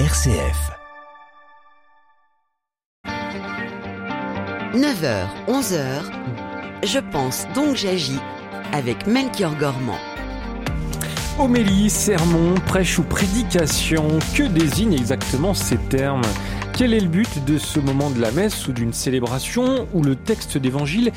RCF. 9h, 11h, je pense donc j'agis avec Melchior Gormand. Homélie, sermon, prêche ou prédication, que désignent exactement ces termes? Quel est le but de ce moment de la messe ou d'une célébration où le texte d'évangile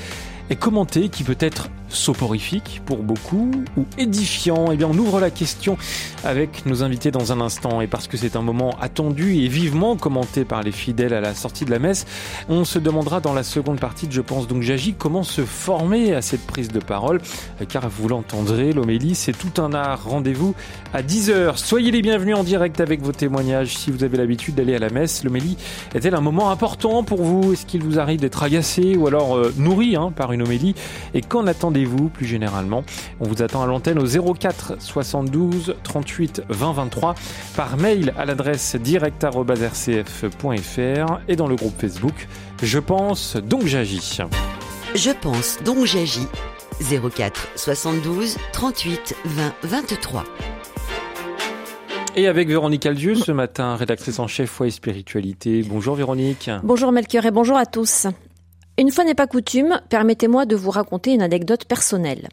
est commenté, qui peut être soporifique pour beaucoup ou édifiant? Eh bien, on ouvre la question avec nos invités dans un instant. Et parce que c'est un moment attendu et vivement commenté par les fidèles à la sortie de la messe, on se demandera dans la seconde partie de Je pense donc j'agis comment se former à cette prise de parole? Car vous l'entendrez, l'homélie, c'est tout un art. Rendez-vous à 10h. Soyez les bienvenus en direct avec vos témoignages si vous avez l'habitude d'aller à la messe. L'homélie est-elle un moment important pour vous? Est-ce qu'il vous arrive d'être agacé ou alors euh, nourri hein, par une homélie? Et qu'en attendez-vous plus généralement On vous attend à l'antenne au 04 72 38 20 23 par mail à l'adresse direct.rcf.fr et dans le groupe Facebook Je pense donc j'agis. Je pense donc j'agis 04 72 38 20 23. Et avec Véronique Aldieu ce matin, rédactrice en chef foi et spiritualité. Bonjour Véronique. Bonjour Melchior et bonjour à tous. Une fois n'est pas coutume, permettez-moi de vous raconter une anecdote personnelle.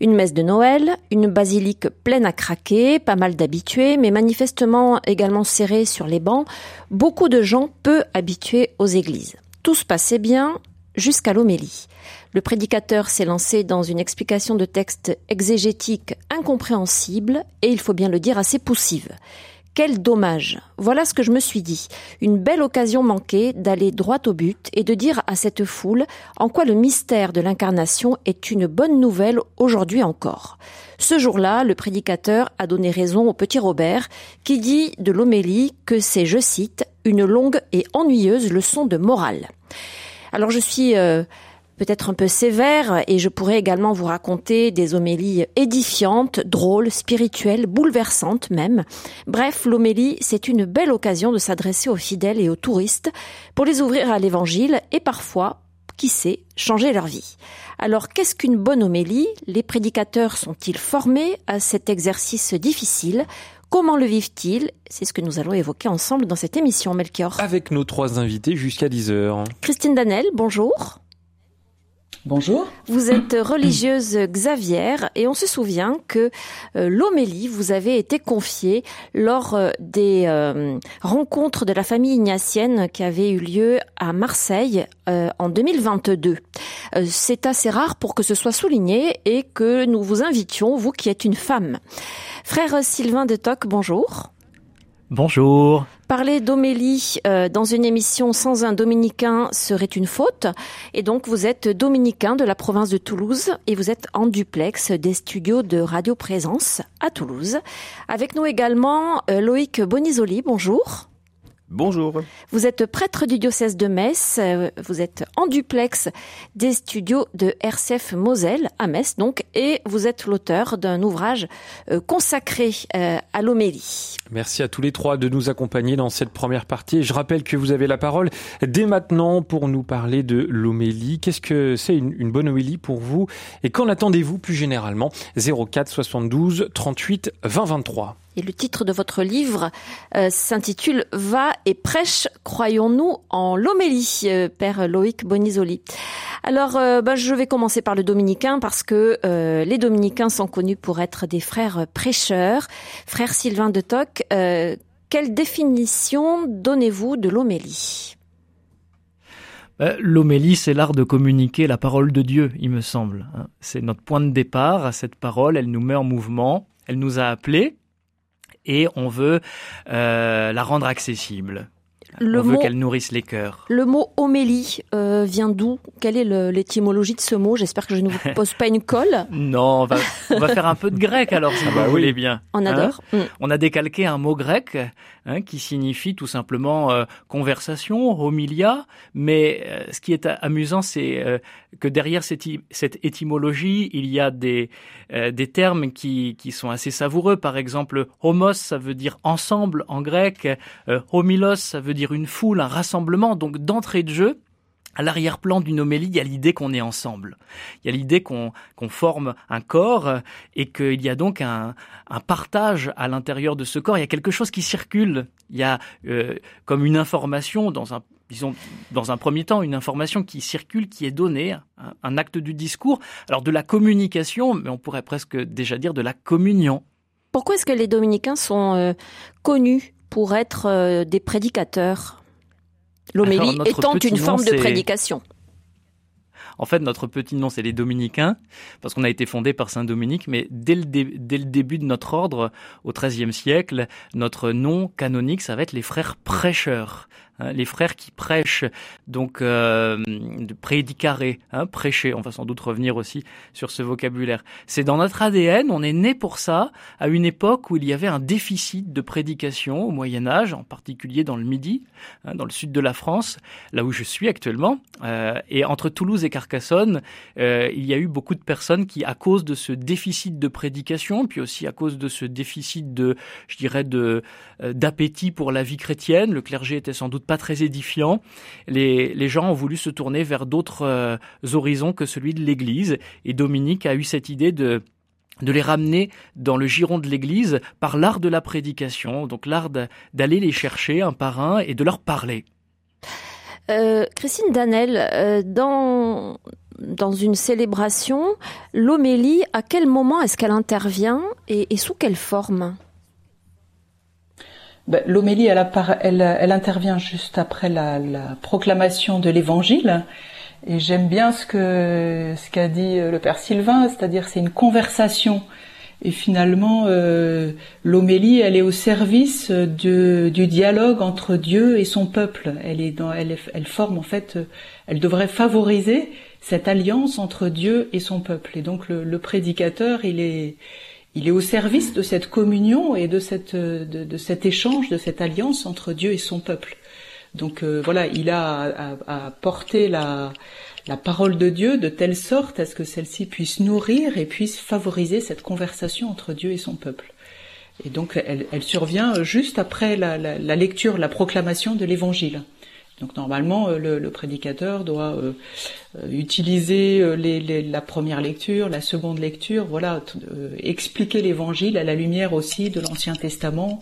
Une messe de Noël, une basilique pleine à craquer, pas mal d'habitués, mais manifestement également serrés sur les bancs, beaucoup de gens peu habitués aux églises. Tout se passait bien jusqu'à l'homélie. Le prédicateur s'est lancé dans une explication de texte exégétique incompréhensible et, il faut bien le dire, assez poussive. Quel dommage. Voilà ce que je me suis dit. Une belle occasion manquée d'aller droit au but et de dire à cette foule en quoi le mystère de l'incarnation est une bonne nouvelle aujourd'hui encore. Ce jour-là, le prédicateur a donné raison au petit Robert qui dit de l'homélie que c'est, je cite, une longue et ennuyeuse leçon de morale. Alors je suis euh, peut-être un peu sévère et je pourrais également vous raconter des homélies édifiantes, drôles, spirituelles, bouleversantes même. Bref, l'homélie, c'est une belle occasion de s'adresser aux fidèles et aux touristes pour les ouvrir à l'évangile et parfois, qui sait, changer leur vie. Alors, qu'est-ce qu'une bonne homélie? Les prédicateurs sont-ils formés à cet exercice difficile? Comment le vivent-ils? C'est ce que nous allons évoquer ensemble dans cette émission, Melchior. Avec nos trois invités jusqu'à 10h. Christine Danel, bonjour. Bonjour. Vous êtes religieuse Xavier et on se souvient que euh, l'homélie vous avait été confiée lors euh, des euh, rencontres de la famille ignatienne qui avaient eu lieu à Marseille en 2022. C'est assez rare pour que ce soit souligné et que nous vous invitions, vous qui êtes une femme. Frère Sylvain de Toc, bonjour. Bonjour. Parler d'homélie euh, dans une émission sans un dominicain serait une faute. Et donc, vous êtes dominicain de la province de Toulouse et vous êtes en duplex des studios de Radio Présence à Toulouse. Avec nous également euh, Loïc Bonisoli. Bonjour. Bonjour. Vous êtes prêtre du diocèse de Metz, euh, vous êtes en duplex des studios de RCF Moselle à Metz donc, et vous êtes l'auteur d'un ouvrage consacré Merci à tous les trois de nous accompagner dans cette première partie. Je rappelle que vous avez la parole dès maintenant pour nous parler de l'homélie. Qu'est-ce que c'est une, bonne homélie pour vous? Et qu'en attendez-vous plus généralement? 04 72 38 20 23. Le titre de votre livre euh, s'intitule Va et prêche, croyons-nous en l'homélie, euh, Père Loïc Bonisoli. Alors, euh, bah, je vais commencer par le dominicain parce que les dominicains sont connus pour être des frères prêcheurs. Frère Sylvain de Toc, quelle définition donnez-vous de l'homélie? L'homélie, c'est l'art de communiquer la parole de Dieu, il me semble. Hein. C'est notre point de départ. Cette parole, elle nous met en mouvement. Elle nous a appelés et on veut euh, la rendre accessible. Le on mot, veut qu'elle nourrisse les cœurs. Le mot homélie euh, vient d'où? Quelle est l'étymologie de ce mot? J'espère que je ne vous pose pas une colle. non, on va, on va faire un peu de grec alors, si ah vous bah voulez bien. On adore. Hein mm. On a décalqué un mot grec hein, qui signifie tout simplement euh, conversation, homilia. Mais euh, ce qui est amusant, c'est euh, que derrière cette, cette, étymologie, il y a des, euh, des termes qui, qui sont assez savoureux. Par exemple, homos, ça veut dire ensemble en grec. homilos, ça veut dire une foule, un rassemblement. Donc d'entrée de jeu, à l'arrière-plan d'une homélie, il y a l'idée qu'on est ensemble. Il y a l'idée qu'on forme un corps et qu'il y a donc un, partage à l'intérieur de ce corps. Il y a quelque chose qui circule. Il y a euh, comme une information dans un disons, dans un premier temps, une information qui circule, qui est donnée, un, acte du discours, alors de la communication, mais on pourrait presque déjà dire de la communion. Pourquoi est-ce que les dominicains sont euh, connus pour être euh, des prédicateurs? L'homélie étant une forme de prédication. En fait, notre petit nom, c'est les Dominicains, parce qu'on a été fondé par Saint Dominique, mais dès le, dès le début de notre ordre, au XIIIe siècle, notre nom canonique, ça va être les frères prêcheurs. Hein, les frères qui prêchent, donc euh, de hein, prêcher, on va sans doute revenir aussi sur ce vocabulaire. C'est dans notre ADN, on est né pour ça, à une époque où il y avait un déficit de prédication au Moyen Âge, en particulier dans le Midi, hein, dans le sud de la France, là où je suis actuellement. Euh, et entre Toulouse et Carcassonne, euh, il y a eu beaucoup de personnes qui, à cause de ce déficit de prédication, puis aussi à cause de ce déficit de, je dirais, de d'appétit pour la vie chrétienne, le clergé était sans doute pas très édifiant. Les, les gens ont voulu se tourner vers d'autres euh, horizons que celui de l'Église. Et Dominique a eu cette idée de de les ramener dans le giron de l'Église par l'art de la prédication, donc l'art d'aller les chercher un par un et de leur parler. Euh, Christine Danel, euh, dans, dans une célébration, l'homélie, à quel moment est-ce qu'elle intervient et sous quelle forme? Ben, L'homélie, elle, elle, elle, intervient juste après la, la proclamation de l'Évangile. Et j'aime bien ce que ce qu'a dit euh, le père Sylvain, c'est-à-dire c'est une conversation. Et finalement, euh, l'homélie, elle est au service du dialogue entre Dieu et son peuple. Elle est dans, elle, elle forme en fait, elle devrait favoriser cette alliance entre Dieu et son peuple. Et donc le, le prédicateur, il est, il est au service de cette communion et de, cette, de, cet échange, de cette alliance entre Dieu et son peuple. Donc euh, voilà, il a à, porter la, parole de Dieu de telle sorte à ce que celle-ci puisse nourrir et puisse favoriser cette conversation entre Dieu et son peuple. Et donc elle, survient juste après la lecture, la proclamation de l'Évangile. Donc normalement, euh, le, prédicateur doit euh, euh, utiliser la première lecture, la seconde lecture, voilà, expliquer l'Évangile à la lumière aussi de l'Ancien Testament,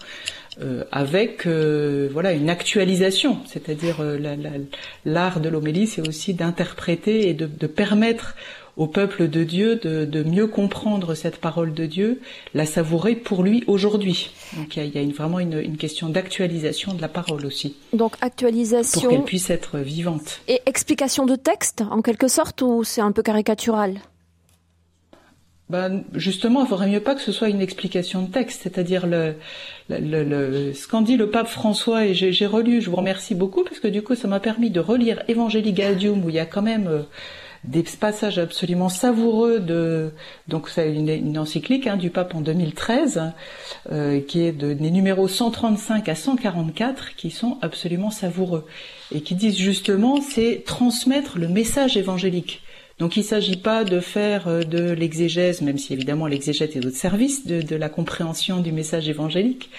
avec voilà une actualisation, c'est-à-dire l'art de l'homélie, c'est aussi d'interpréter et de, de permettre au peuple de Dieu de, mieux comprendre cette parole de Dieu, la savourer pour lui aujourd'hui. Donc il y a, vraiment une, question d'actualisation de la parole aussi. Donc actualisation. Pour qu'elle puisse être vivante. Et explication de texte, en quelque sorte, ou c'est un peu caricatural? Ben, justement, il faudrait mieux pas que ce soit une explication de texte, c'est-à-dire le, le, ce qu'en dit le pape François, et j'ai relu, je vous remercie beaucoup, parce que du coup, ça m'a permis de relire Evangelii Gaudium, où il y a quand même euh, des passages absolument savoureux de donc c'est une, encyclique hein, du pape en 2013 euh, qui est de, des numéros 135 à 144 qui sont absolument savoureux et qui disent justement c'est transmettre le message évangélique. Donc il ne s'agit pas de faire euh, de l'exégèse, même si évidemment l'exégèse est au service de, de la compréhension du message évangélique,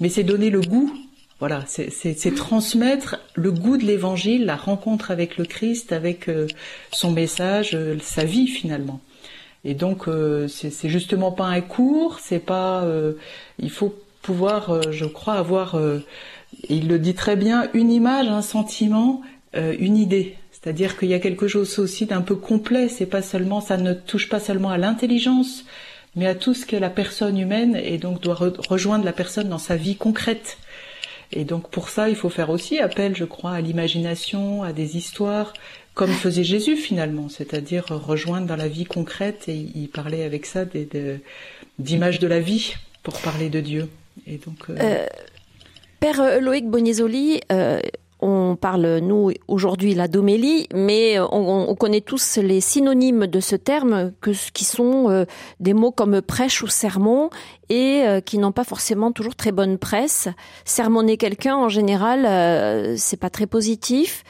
mais c'est donner le goût voilà, c'est transmettre le goût de l'évangile, la rencontre avec le Christ, avec euh, son message, euh, sa vie finalement. Et donc euh, c'est justement pas un cours, c'est pas. il faut pouvoir, je crois, avoir. il le dit très bien, une image, un sentiment, une idée. C'est-à-dire qu'il y a quelque chose aussi d'un peu complet. C'est pas seulement, ça ne touche pas seulement à l'intelligence, mais à tout ce qu'est la personne humaine et donc doit rejoindre la personne dans sa vie concrète. Et donc pour ça, il faut faire aussi appel, je crois, à l'imagination, à des histoires, comme faisait Jésus finalement, c'est-à-dire rejoindre dans la vie concrète. Et il parlait avec ça d'images de, la vie pour parler de Dieu. Et donc. Euh, euh, Père Loïc Bonisoli, euh, on parle, nous, aujourd'hui, la domélie, mais on, connaît tous les synonymes de ce terme, qui sont euh, des mots comme prêche ou sermon, et euh, qui n'ont pas forcément toujours très bonne presse. Sermonner quelqu'un, en général, euh, c'est pas très positif.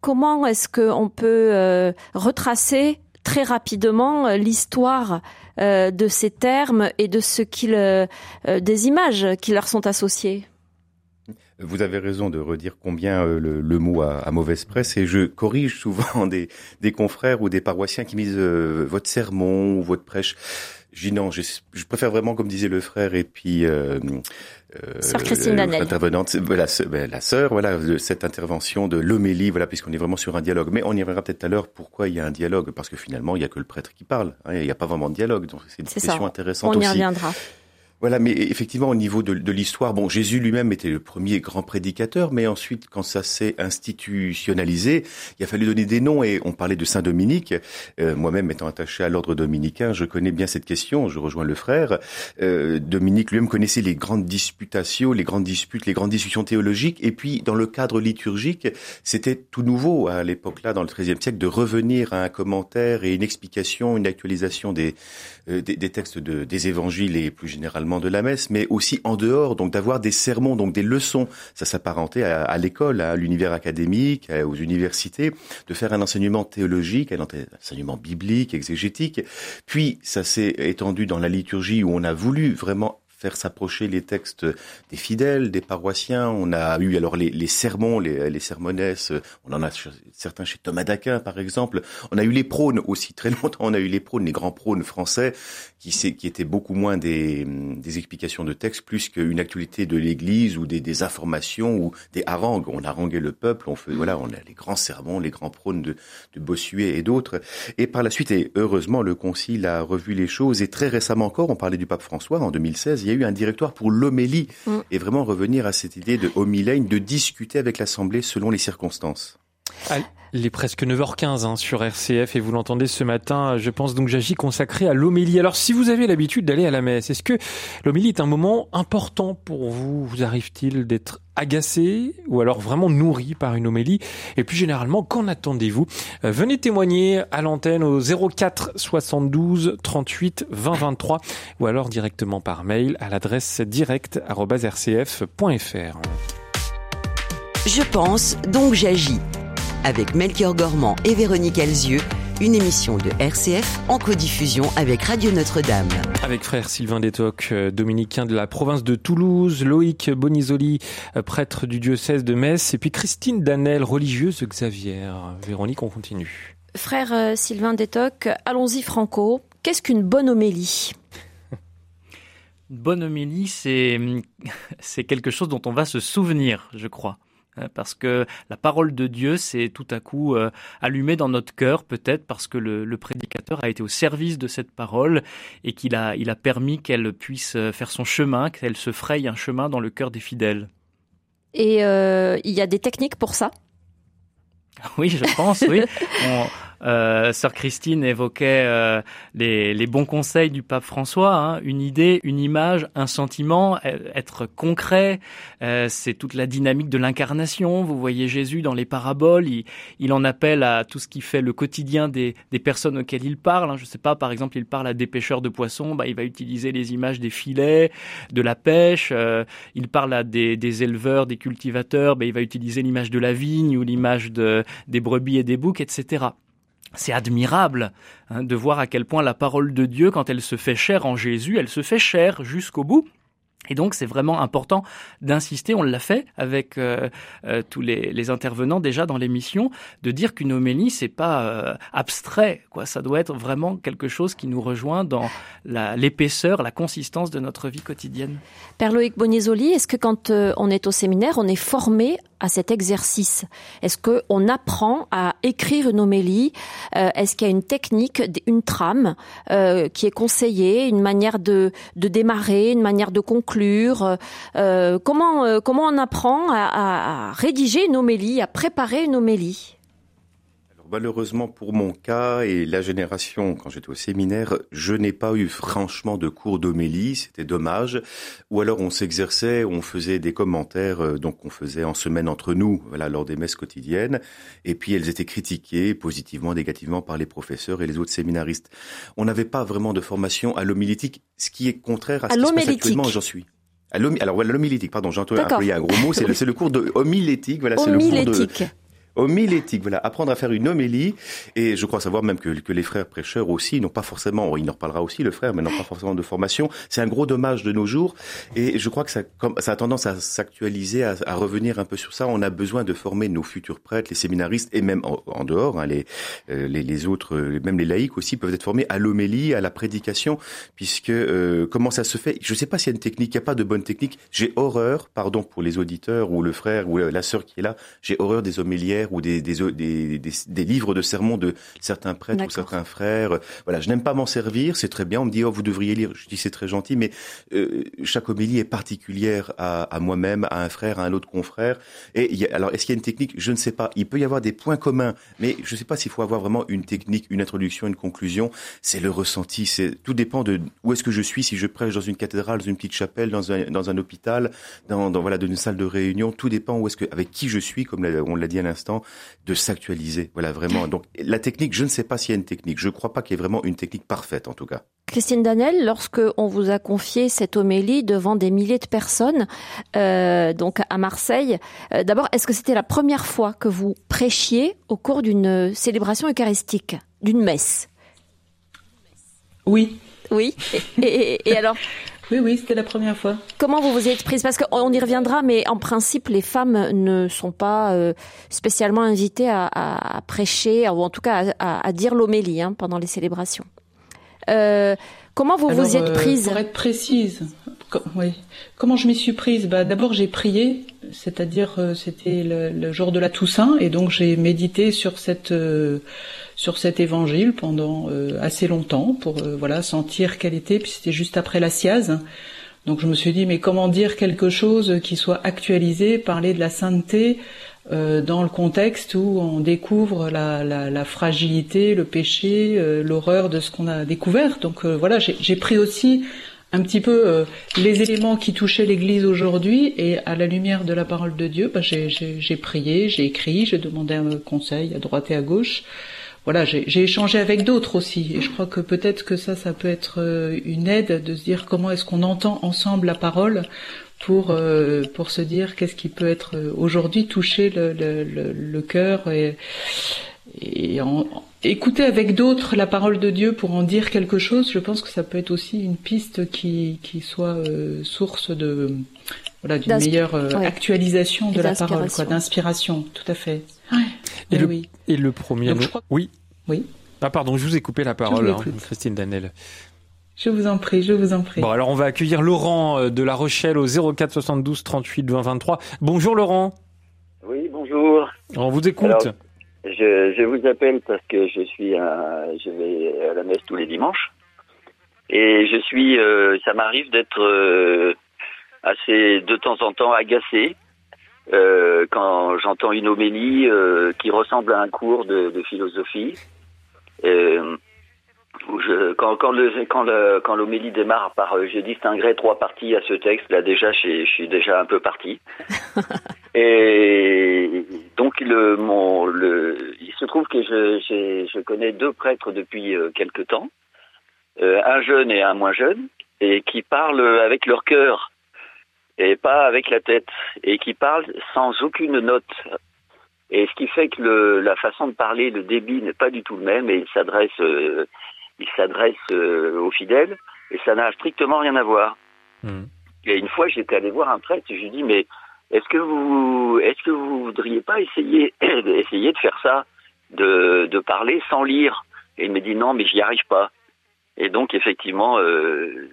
comment est-ce qu'on peut retracer très rapidement l'histoire de ces termes et de ce qu'ils, des images qui leur sont associées? Vous avez raison de redire combien euh, le, mot a, mauvaise presse et je corrige souvent des, des confrères ou des paroissiens qui me disent euh, votre sermon ou votre prêche. Je dis non, je, préfère vraiment, comme disait le frère, et puis euh, euh, sœur Christine Danel. intervenante, voilà, ben, la sœur, voilà, cette intervention de l'homélie, voilà, puisqu'on est vraiment sur un dialogue. Mais on y reviendra peut-être tout à l'heure pourquoi il y a un dialogue, parce que finalement, il y a que le prêtre qui parle. Hein, il n'y a pas vraiment de dialogue, donc c'est une question intéressante aussi. On y reviendra. Voilà, mais effectivement, au niveau de, l'histoire, bon, Jésus lui-même était le premier grand prédicateur, mais ensuite, quand ça s'est institutionnalisé, il a fallu donner des noms et on parlait de Saint Dominique. Euh, moi-même, étant attaché à l'ordre dominicain, je connais bien cette question. Je rejoins le frère. Euh, Dominique lui-même connaissait les grandes disputations, les grandes disputes, les grandes discussions théologiques. Et puis, dans le cadre liturgique, c'était tout nouveau à l'époque-là, dans le XIIIe siècle, de revenir à un commentaire et une explication, une actualisation des euh, des, textes de, des évangiles et plus généralement de la messe, mais aussi en dehors, donc d'avoir des sermons, donc des leçons. Ça s'apparentait à, à l'école, à l'univers académique, aux universités, de faire un enseignement théologique, un enseignement biblique, exégétique. Puis ça s'est étendu dans la liturgie où on a voulu vraiment faire s'approcher les textes des fidèles, des paroissiens. On a eu alors les, sermons, les, les sermonesses. On en a certains chez Thomas d'Aquin, par exemple. On a eu les prônes aussi. Très longtemps, on a eu les prônes, les grands prônes français, qui, étaient beaucoup moins des, explications de textes, plus qu'une actualité de l'Église ou des, informations ou des harangues. On haranguait le peuple. On fait, voilà, on a les grands sermons, les grands prônes de Bossuet et d'autres. Et par la suite, et heureusement, le Concile a revu les choses. Et très récemment encore, on parlait du pape François en 2016. Il y a eu un directoire pour l'homélie mm. et vraiment revenir à cette idée de homilène, de discuter avec l'Assemblée selon les circonstances. Il est presque 9h15 hein, sur RCF et vous l'entendez ce matin, je pense donc j'agis consacré à l'homélie. Alors si vous avez l'habitude d'aller à la messe, est-ce que l'homélie est un moment important pour vous? Vous arrive-t-il d'être agacé ou alors vraiment nourri par une homélie? Et plus généralement, qu'en attendez-vous? Euh, Venez témoigner à l'antenne au 04 72 38 20 23 ou alors directement par mail à l'adresse direct@rcf.fr. Je pense donc j'agis avec Melchior Gormand et Véronique Alzieux, une émission de RCF en codiffusion avec Radio Notre-Dame. Avec frère Sylvain Détoc, euh, dominicain de la province de Toulouse, Loïc Bonisoli, euh, prêtre du diocèse de Metz, et puis Christine Danel, religieuse Xavier. Véronique, on continue. Frère euh, Sylvain Détoc, allons-y franco. Qu'est-ce qu'une bonne homélie? Une bonne homélie, c'est, c'est quelque chose dont on va se souvenir, je crois. Hein, parce que la parole de Dieu s'est tout à coup euh, allumée dans notre cœur, peut-être parce que le, prédicateur a été au service de cette parole et qu'il a, il a permis qu'elle puisse euh, faire son chemin, qu'elle se fraye un chemin dans le cœur des fidèles. Et euh, il y a des techniques pour ça? Oui, je pense, oui. Euh, Sœur Christine évoquait euh, les, les, bons conseils du pape François, hein, une idée, une image, un sentiment, euh, être concret. Euh, c'est toute la dynamique de l'incarnation. Vous voyez Jésus dans les paraboles, il, il, en appelle à tout ce qui fait le quotidien des, des personnes auxquelles il parle. Hein. Je sais pas, par exemple, il parle à des pêcheurs de poissons, bah, il va utiliser les images des filets, de la pêche. Euh, il parle à des, des éleveurs, des cultivateurs, bah, il va utiliser l'image de la vigne ou l'image de, des brebis et des boucs, etc c'est admirable hein, de voir à quel point la parole de Dieu, quand elle se fait chère en Jésus, elle se fait chère jusqu'au bout. Et donc c'est vraiment important d'insister, on l'a fait avec euh, euh, tous les, intervenants déjà dans l'émission, de dire qu'une homélie c'est pas euh, abstrait, quoi. Ça doit être vraiment quelque chose qui nous rejoint dans l'épaisseur, la, consistance de notre vie quotidienne. Père Loïc Bonisoli, est-ce que quand on est au séminaire, on est formé à cet exercice. Est-ce que on apprend à écrire une homélie Est-ce qu'il y a une technique, une trame qui est conseillée, une manière de, démarrer, une manière de conclure euh, euh, comment, euh, comment on apprend à, à rédiger une homélie, à préparer une homélie? Malheureusement pour mon cas et la génération, quand j'étais au séminaire, je n'ai pas eu franchement de cours d'homélie, c'était dommage. Ou alors on s'exerçait, on faisait des commentaires, donc on faisait en semaine entre nous, voilà, lors des messes quotidiennes. Et puis elles étaient critiquées positivement, négativement par les professeurs et les autres séminaristes. On n'avait pas vraiment de formation à l'homilétique, ce qui est contraire à, ce qui se passe actuellement, j'en suis. Alors voilà, l'homilétique, pardon, j'ai employé un gros mot, c'est le, le, cours de homilétique, voilà, c'est le cours de Homilétique, voilà, apprendre à faire une homélie. Et je crois savoir même que, que les frères prêcheurs aussi n'ont pas forcément, il en reparlera aussi le frère, mais n'ont pas forcément de formation. C'est un gros dommage de nos jours. Et je crois que ça, ça a tendance à s'actualiser, à, à, revenir un peu sur ça. On a besoin de former nos futurs prêtres, les séminaristes et même en, dehors, hein, les, euh, les, les, autres, même les laïcs aussi peuvent être formés à l'homélie, à la prédication, puisque euh, comment ça se fait? Je ne sais pas s'il y a une technique, il n'y a pas de bonne technique. J'ai horreur, pardon pour les auditeurs ou le frère ou la sœur qui est là, j'ai horreur des homélières ou des, des, des, des, livres de sermons de certains prêtres ou certains frères. Voilà, je n'aime pas m'en servir, c'est très bien. On me dit, oh, vous devriez lire. Je dis, c'est très gentil, mais euh, chaque homélie est particulière à, à moi-même, à un frère, à un autre confrère. Et y a, alors, est-ce qu'il y a une technique? Je ne sais pas. Il peut y avoir des points communs, mais je ne sais pas s'il faut avoir vraiment une technique, une introduction, une conclusion. C'est le ressenti. C'est tout dépend de où est-ce que je suis. Si je prêche dans une cathédrale, dans une petite chapelle, dans un, dans un hôpital, dans, dans voilà, dans une salle de réunion, tout dépend où est-ce que, avec qui je suis, comme on l'a dit à l'instant, de s'actualiser. Voilà, vraiment. Donc, la technique, je ne sais pas s'il y a une technique. Je ne crois pas qu'il y ait vraiment une technique parfaite, en tout cas. Christine Danel, lorsque on vous a confié cette homélie devant des milliers de personnes, euh, donc à Marseille, euh, d'abord, est-ce que c'était la première fois que vous prêchiez au cours d'une célébration eucharistique, d'une messe? Oui. Oui. Et, et, et alors? Oui, oui, c'était la première fois. Comment vous vous êtes prise? Parce qu'on y reviendra, mais en principe, les femmes ne sont pas euh, spécialement invitées à, à, prêcher, ou en tout cas à, à dire l'homélie hein, pendant les célébrations. Euh, comment vous Alors, vous y êtes prise? euh, Pour être précise, oui. Comment je m'y suis prise? Bah, D'abord, j'ai prié, c'est-à-dire euh, c'était le, le, jour de la Toussaint, et donc j'ai médité sur cette euh, sur cet évangile pendant euh, assez longtemps pour euh, voilà sentir quelle était. Puis c'était juste après la siase. Donc je me suis dit mais comment dire quelque chose qui soit actualisé, parler de la sainteté euh, dans le contexte où on découvre la, la, la fragilité, le péché, euh, l'horreur de ce qu'on a découvert. Donc euh, voilà, j'ai pris aussi un petit peu euh, les éléments qui touchaient l'Église aujourd'hui et à la lumière de la parole de Dieu, bah, j'ai prié, j'ai écrit, j'ai demandé un conseil à droite et à gauche. Voilà, j'ai échangé avec d'autres aussi et je crois que peut-être que ça, ça peut être une aide de se dire comment est-ce qu'on entend ensemble la parole pour euh, pour se dire qu'est-ce qui peut être aujourd'hui toucher le, le, le, le cœur et, et en, écouter avec d'autres la parole de Dieu pour en dire quelque chose. Je pense que ça peut être aussi une piste qui qui soit euh, source de voilà d'une meilleure euh, ouais. actualisation de la parole, quoi, d'inspiration. Tout à fait. Ouais. Et, le, oui. et le premier Donc, mot. crois... Oui. Oui. Ah pardon, je vous ai coupé la parole, hein, Christine Danel. Je vous en prie, je vous en prie. Bon, alors on va accueillir Laurent de La Rochelle au 04 72 38 20 23. Bonjour Laurent. Oui, bonjour. On vous écoute. Alors, je, je, vous appelle parce que je suis à, je vais à la messe tous les dimanches et je suis, euh, ça m'arrive d'être euh, assez de temps en temps agacé euh, quand j'entends une homélie euh, qui ressemble à un cours de, de philosophie. Euh, je, quand, quand, le, quand, le, quand l'homélie démarre par euh, je distinguerai trois parties à ce texte, là déjà je, je suis déjà un peu parti. Et donc le, mon, le, il se trouve que je, je, je connais deux prêtres depuis euh, quelque temps, euh, un jeune et un moins jeune, et qui parlent avec leur cœur et pas avec la tête, et qui parlent sans aucune note. Et ce qui fait que le, la façon de parler, le débit n'est pas du tout le même, et il s'adresse euh, il s'adresse euh, aux fidèles et ça n'a strictement rien à voir. Mmh. Et une fois, j'étais allé voir un prêtre et je lui dis mais est-ce que vous est-ce que vous voudriez pas essayer essayer de faire ça, de, de parler sans lire? Et il me dit non, mais j'y arrive pas. Et donc effectivement, euh,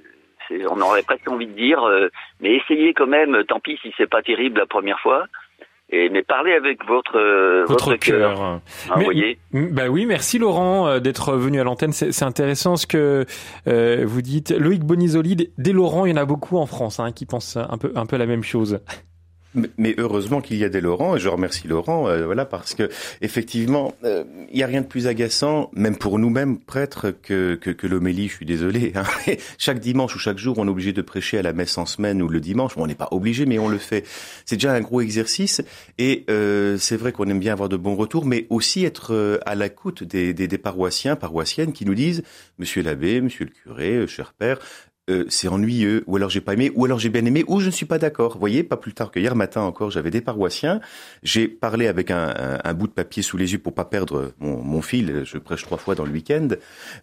on aurait presque envie de dire, euh, mais essayez quand même. Tant pis si c'est pas terrible la première fois. Et, mais parlez avec votre euh, votre, votre cœur. Hein, mais, voyez. Bah oui, merci Laurent euh, d'être venu à l'antenne. C'est intéressant ce que euh, vous dites. Loïc Bonisoli, des Laurent, il y en a beaucoup en France hein, qui pensent un peu un peu la même chose. Mais heureusement qu'il y a des Laurent et je remercie Laurent, euh, voilà parce que effectivement, il euh, n'y a rien de plus agaçant, même pour nous-mêmes prêtres, que que, l'homélie. Je suis désolé. Hein. chaque dimanche ou chaque jour, on est obligé de prêcher à la messe en semaine ou le dimanche. On n'est pas obligé, mais on le fait. C'est déjà un gros exercice et euh, c'est vrai qu'on aime bien avoir de bons retours, mais aussi être euh, à l'écoute des, des, des paroissiens, paroissiennes qui nous disent, Monsieur l'abbé, Monsieur le curé, cher père, euh, c'est ennuyeux, ou alors j'ai pas aimé, ou alors j'ai bien aimé, ou je ne suis pas d'accord. Vous voyez, pas plus tard que hier matin encore, j'avais des paroissiens, j'ai parlé avec un, un, bout de papier sous les yeux pour pas perdre mon, mon fil, je prêche trois fois dans le week-end,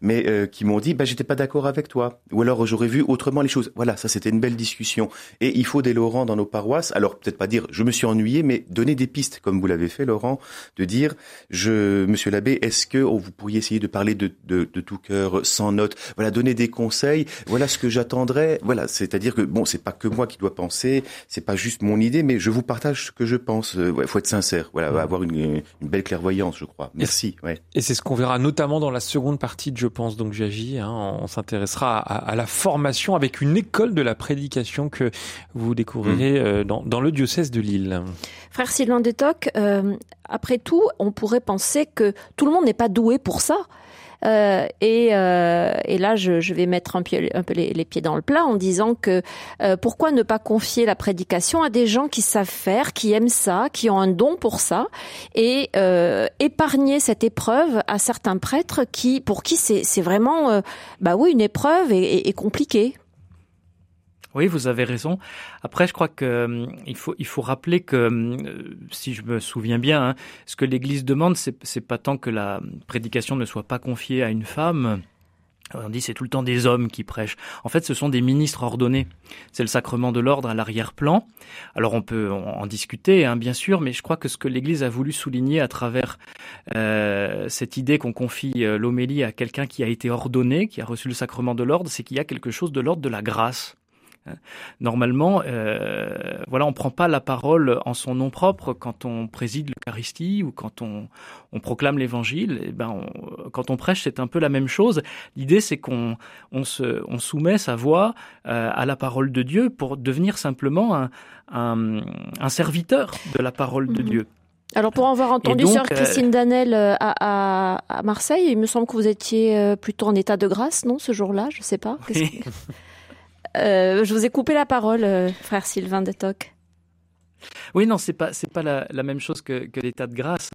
mais euh, qui m'ont dit, bah j'étais pas d'accord avec toi, ou alors j'aurais vu autrement les choses. Voilà, ça c'était une belle discussion. Et il faut des Laurent dans nos paroisses, alors peut-être pas dire je me suis ennuyé, mais donner des pistes, comme vous l'avez fait Laurent, de dire, je, monsieur l'abbé, est-ce que oh, vous pourriez essayer de parler de, de, de tout cœur, sans note, voilà, donner des conseils, voilà ce que j'attendrais. Voilà, c'est-à-dire que bon, c'est pas que moi qui dois penser, c'est pas juste mon idée, mais je vous partage ce que je pense. Il euh, faut être sincère, voilà, avoir une, une, belle clairvoyance, je crois. Merci. Ouais. Et c'est ce qu'on verra notamment dans la seconde partie de Je pense donc j'agis. Hein. On s'intéressera à, à, la formation avec une école de la prédication que vous découvrirez mmh. euh, dans, dans, le diocèse de Lille. Frère Sylvain Détoc, euh, après tout, on pourrait penser que tout le monde n'est pas doué pour ça. Euh, et, euh, et, là, je, vais mettre un, peu les, pieds dans le plat en disant que euh, pourquoi ne pas confier la prédication à des gens qui savent faire, qui aiment ça, qui ont un don pour ça, et épargner cette épreuve à certains prêtres qui, pour qui c'est vraiment, bah oui, une épreuve et, et compliquée. Oui, vous avez raison. Après, je crois que euh, il faut il faut rappeler que euh, si je me souviens bien, hein, ce que l'Église demande, c'est pas tant que la prédication ne soit pas confiée à une femme. On dit c'est tout le temps des hommes qui prêchent. En fait, ce sont des ministres ordonnés. C'est le sacrement de l'ordre à l'arrière-plan. Alors on peut en discuter, hein, bien sûr, mais je crois que ce que l'Église a voulu souligner à travers euh, cette idée qu'on confie euh, l'homélie à quelqu'un qui a été ordonné, qui a reçu le sacrement de l'ordre, c'est qu'il y a quelque chose de l'ordre de la grâce. Normalement, euh, voilà, on prend pas la parole en son nom propre quand on préside l'Eucharistie ou quand on, on proclame l'Évangile. Et eh ben, on, quand on prêche, c'est un peu la même chose. L'idée, c'est qu'on on se, on soumet sa voix euh, à la parole de Dieu pour devenir simplement un, un, un serviteur de la parole de mmh. Dieu. Alors pour avoir entendu donc, Sœur euh, Christine Danel euh, à, à, à, Marseille, il me semble que vous étiez plutôt en état de grâce, non, ce jour-là Je sais pas. Oui. Euh, je vous ai coupé la parole, euh, frère Sylvain de Toc. Oui, non, c'est pas c'est pas la, la, même chose que, que l'état de grâce,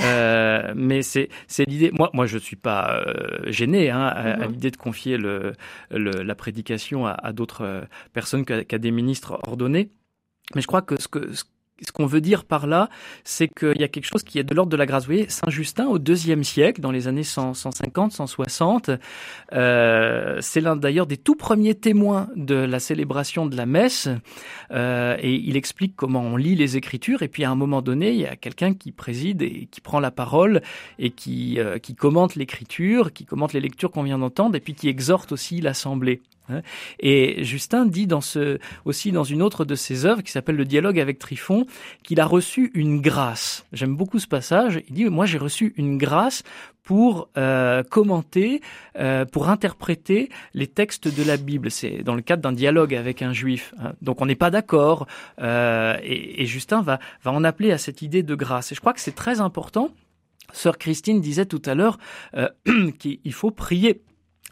euh, mais c'est c'est l'idée. Moi, moi, je suis pas euh, gêné hein, à, à mhm. l'idée de confier le, le, la prédication à, à d'autres personnes qu'à qu des ministres ordonnés. Mais je crois que ce que ce ce qu'on veut dire par là, c'est qu'il y a quelque chose qui est de l'ordre de la grâce. Vous voyez, Saint Justin, au deuxième siècle, dans les années 100, 150, 160, euh, c'est l'un d'ailleurs des tout premiers témoins de la célébration de la messe. Euh, et il explique comment on lit les Écritures. Et puis à un moment donné, il y a quelqu'un qui préside et qui prend la parole et qui, euh, qui commente l'Écriture, qui commente les lectures qu'on vient d'entendre, et puis qui exhorte aussi l'assemblée. Hein. Et Justin dit dans ce, aussi dans une autre de ses œuvres qui s'appelle Le dialogue avec Trifon qu'il a reçu une grâce. J'aime beaucoup ce passage. Il dit moi j'ai reçu une grâce pour euh, commenter, euh, pour interpréter les textes de la Bible. C'est dans le cadre d'un dialogue avec un juif. Hein. Donc on n'est pas d'accord. Euh, et, Justin va, va en appeler à cette idée de grâce. Et je crois que c'est très important. Sœur Christine disait tout à l'heure qu'il faut prier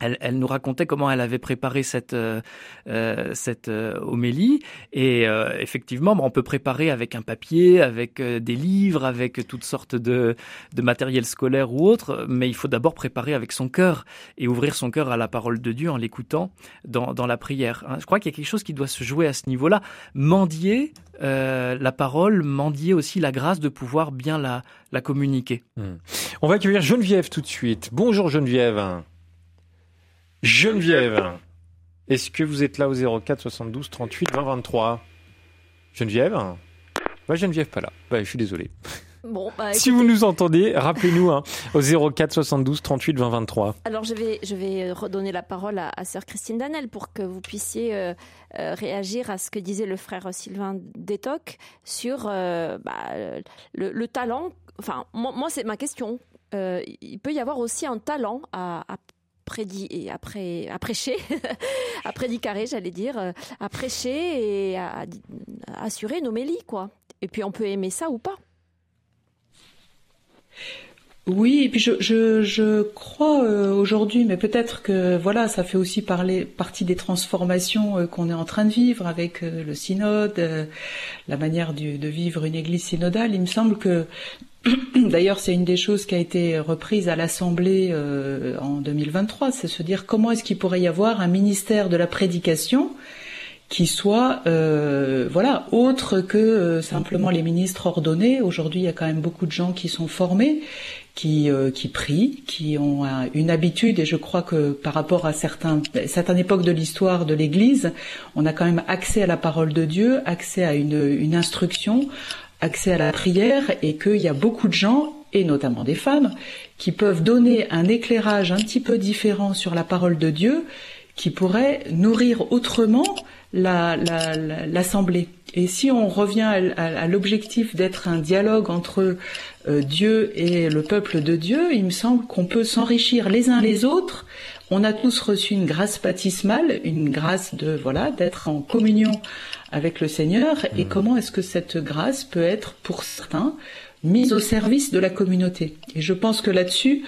elle, nous racontait comment elle avait préparé cette euh, euh cette euh, homélie. Et effectivement on peut préparer avec un papier avec des livres avec toutes sortes de, de matériel scolaire ou autre. Mais il faut d'abord préparer avec son cœur et ouvrir son cœur à la parole de Dieu en l'écoutant dans, dans la prière hein. je crois qu'il y a quelque chose qui doit se jouer à ce niveau là mendier la parole mendier aussi la grâce de pouvoir bien la, la communiquer. Mmh. on va accueillir Geneviève tout de suite. Bonjour Geneviève Geneviève, est-ce que vous êtes là au 04 72 38 20 23 Geneviève? Bah, Geneviève pas là. Bah, je suis désolé. Bon, bah, si vous nous entendez, rappelez-nous hein, au 04 72 38 20 23. Alors je vais je vais redonner la parole à, à sœur Christine Danel pour que vous puissiez euh, euh, réagir à ce que disait le frère Sylvain Détoc sur euh, bah, le, le, talent. Enfin moi, moi c'est ma question. Euh, il peut y avoir aussi un talent à, à prédit et après à prêcher, à prédicaré, j'allais dire, euh, à prêcher et à, à assurer nos mélis, quoi. Et puis on peut aimer ça ou pas. Oui, et puis je, je, je crois euh, aujourd'hui, mais peut-être que voilà, ça fait aussi parler, partie des transformations euh, qu'on est en train de vivre avec euh, le synode, la manière du, de vivre une église synodale. Il me semble que D'ailleurs, c'est une des choses qui a été reprise à l'Assemblée en 2023, c'est se dire comment est-ce qu'il pourrait y avoir un ministère de la prédication qui soit euh, voilà autre que simplement les ministres ordonnés. Aujourd'hui, il y a quand même beaucoup de gens qui sont formés qui, euh, qui prient, qui ont une habitude, et je crois que par rapport à certains, certaines époques de l'histoire de l'Église, on a quand même accès à la parole de Dieu, accès à une, une instruction, accès à la prière, et qu'il y a beaucoup de gens, et notamment des femmes, qui peuvent donner un éclairage un petit peu différent sur la parole de Dieu, qui pourrait nourrir autrement l'Assemblée. La, et si on revient à, l'objectif d'être un dialogue entre Dieu et le peuple de Dieu, il me semble qu'on peut s'enrichir les uns les autres. On a tous reçu une grâce baptismale, une grâce de voilà d'être en communion avec le Seigneur. Et mmh. comment est-ce que cette grâce peut être pour certains mise au service de la communauté? Et je pense que là-dessus,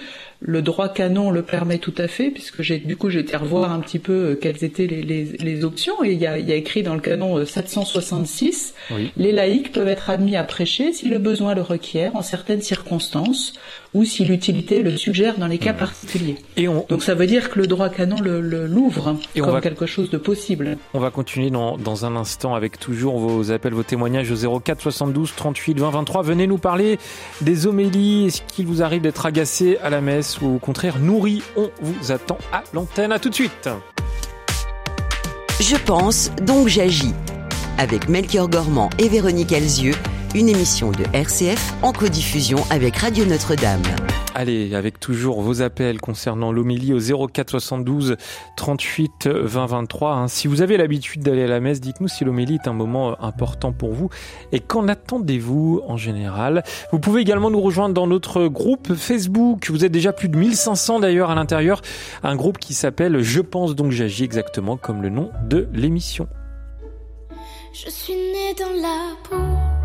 le droit canon le permet tout à fait, puisque j'ai du coup j'ai été revoir un petit peu euh, quelles étaient les, les, les options, et il y, a, il y, a, écrit dans le canon 766, euh, les laïcs peuvent être admis à prêcher si le besoin le requiert en certaines circonstances, ou si l'utilité le suggère dans les cas particuliers. Et on... Donc ça veut dire que le droit canon le, l'ouvre comme quelque chose de possible. On va continuer dans, dans un instant avec toujours vos appels, vos témoignages au 04 72 38 20 23. Venez nous parler des homélies, est-ce qu'il vous arrive d'être agacé à la messe ou au contraire nourri? On vous attend à l'antenne. À tout de suite. Je pense, donc j'agis. Avec Melchior Gormand et Véronique Elzieux une émission de RCF en codiffusion avec Radio Notre-Dame. Allez, avec toujours vos appels concernant l'homélie au 04 72 38 20 23. Si vous avez l'habitude d'aller à la messe, dites-nous si l'homélie est un moment important pour vous et qu'en attendez-vous en général? Vous pouvez également nous rejoindre dans notre groupe Facebook. Vous êtes déjà plus de 1500 d'ailleurs à l'intérieur. Un groupe qui s'appelle Je pense donc j'agis exactement comme le nom de l'émission. Je suis né dans la peau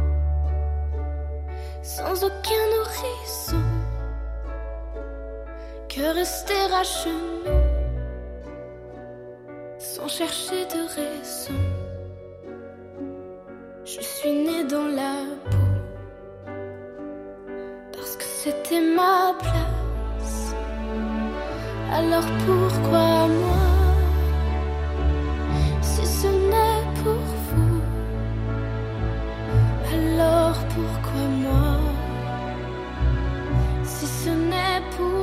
sans aucun nourrisson que rester à sans chercher de raison. Je suis né dans la boue parce que c'était ma place. Alors pourquoi moi si ce n'est pour vous? Alors pour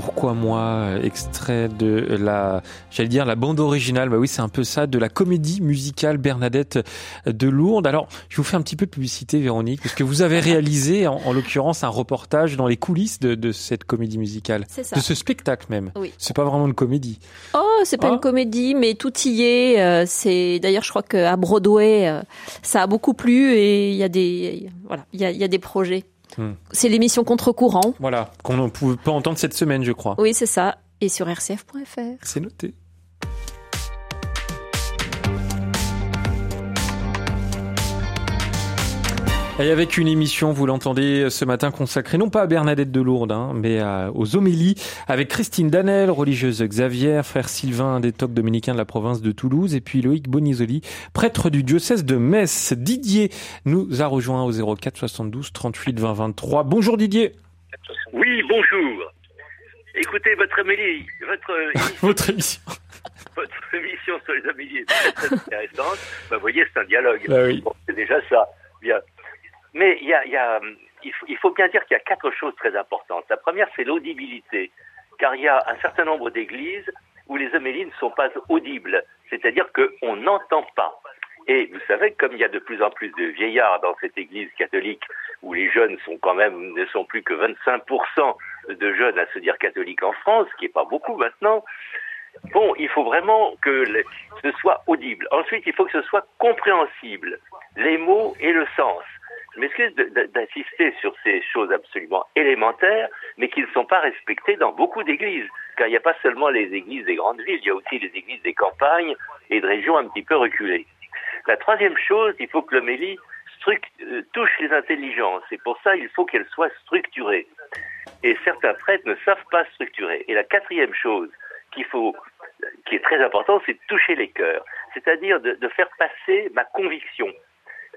pourquoi moi, extrait de la, j'allais dire la bande originale, bah oui c'est un peu ça, de la comédie musicale Bernadette de Lourdes. Alors, je vous fais un petit peu de publicité Véronique, parce que vous avez réalisé en, en l'occurrence un reportage dans les coulisses de, de cette comédie musicale, de ce spectacle même. Oui. C'est pas vraiment une comédie. Oh, c'est pas Ah. une comédie, mais tout y est. euh, C'est d'ailleurs, je crois qu'à Broadway, euh, ça a beaucoup plu et il y a des, voilà, il y a, il y a des projets. Hmm. C'est l'émission Contre-courant. Voilà, qu'on ne pouvait pas entendre cette semaine, je crois. Oui, c'est ça. Et sur rcf.fr. C'est noté. Et avec une émission, vous l'entendez ce matin, consacrée non pas à Bernadette de Lourdes, hein, mais à- aux homélies, avec Christine Danel, religieuse Xavier, frère Sylvain, des tocs dominicains de la province de Toulouse, et puis Loïc Bonisoli, prêtre du diocèse de Metz. Didier nous a rejoint au 04 72 38 20 23. Bonjour Didier, Oui, bonjour. Écoutez, votre Amélie, votre, votre émission. votre émission sur les Amélies est très, très intéressante. Bah, vous voyez, c'est un dialogue. Bah oui. Bon, c'est déjà ça. Bien. Mais il y a, il il, faut, bien dire qu'il y a quatre choses très importantes. La première, c'est l'audibilité. Car il y a un certain nombre d'églises où les homélies ne sont pas audibles. C'est-à-dire qu'on n'entend pas. Et vous savez, comme il y a de plus en plus de vieillards dans cette église catholique, où les jeunes sont quand même, ne sont plus que 25% de jeunes à se dire catholiques en France, ce qui n'est pas beaucoup maintenant, bon, il faut vraiment que ce soit audible. Ensuite, il faut que ce soit compréhensible, les mots et le sens. Je m'excuse d'insister sur ces choses absolument élémentaires, mais qui ne sont pas respectées dans beaucoup d'églises. Car il n'y a pas seulement les églises des grandes villes, il y a aussi les églises des campagnes et de régions un petit peu reculées. La troisième chose, il faut que l'homélie euh, touche les intelligences. Et pour ça, il faut qu'elle soit structurée. Et certains prêtres ne savent pas structurer. Et la quatrième chose qui est très importante, c'est de toucher les cœurs. C'est-à-dire de faire passer ma conviction.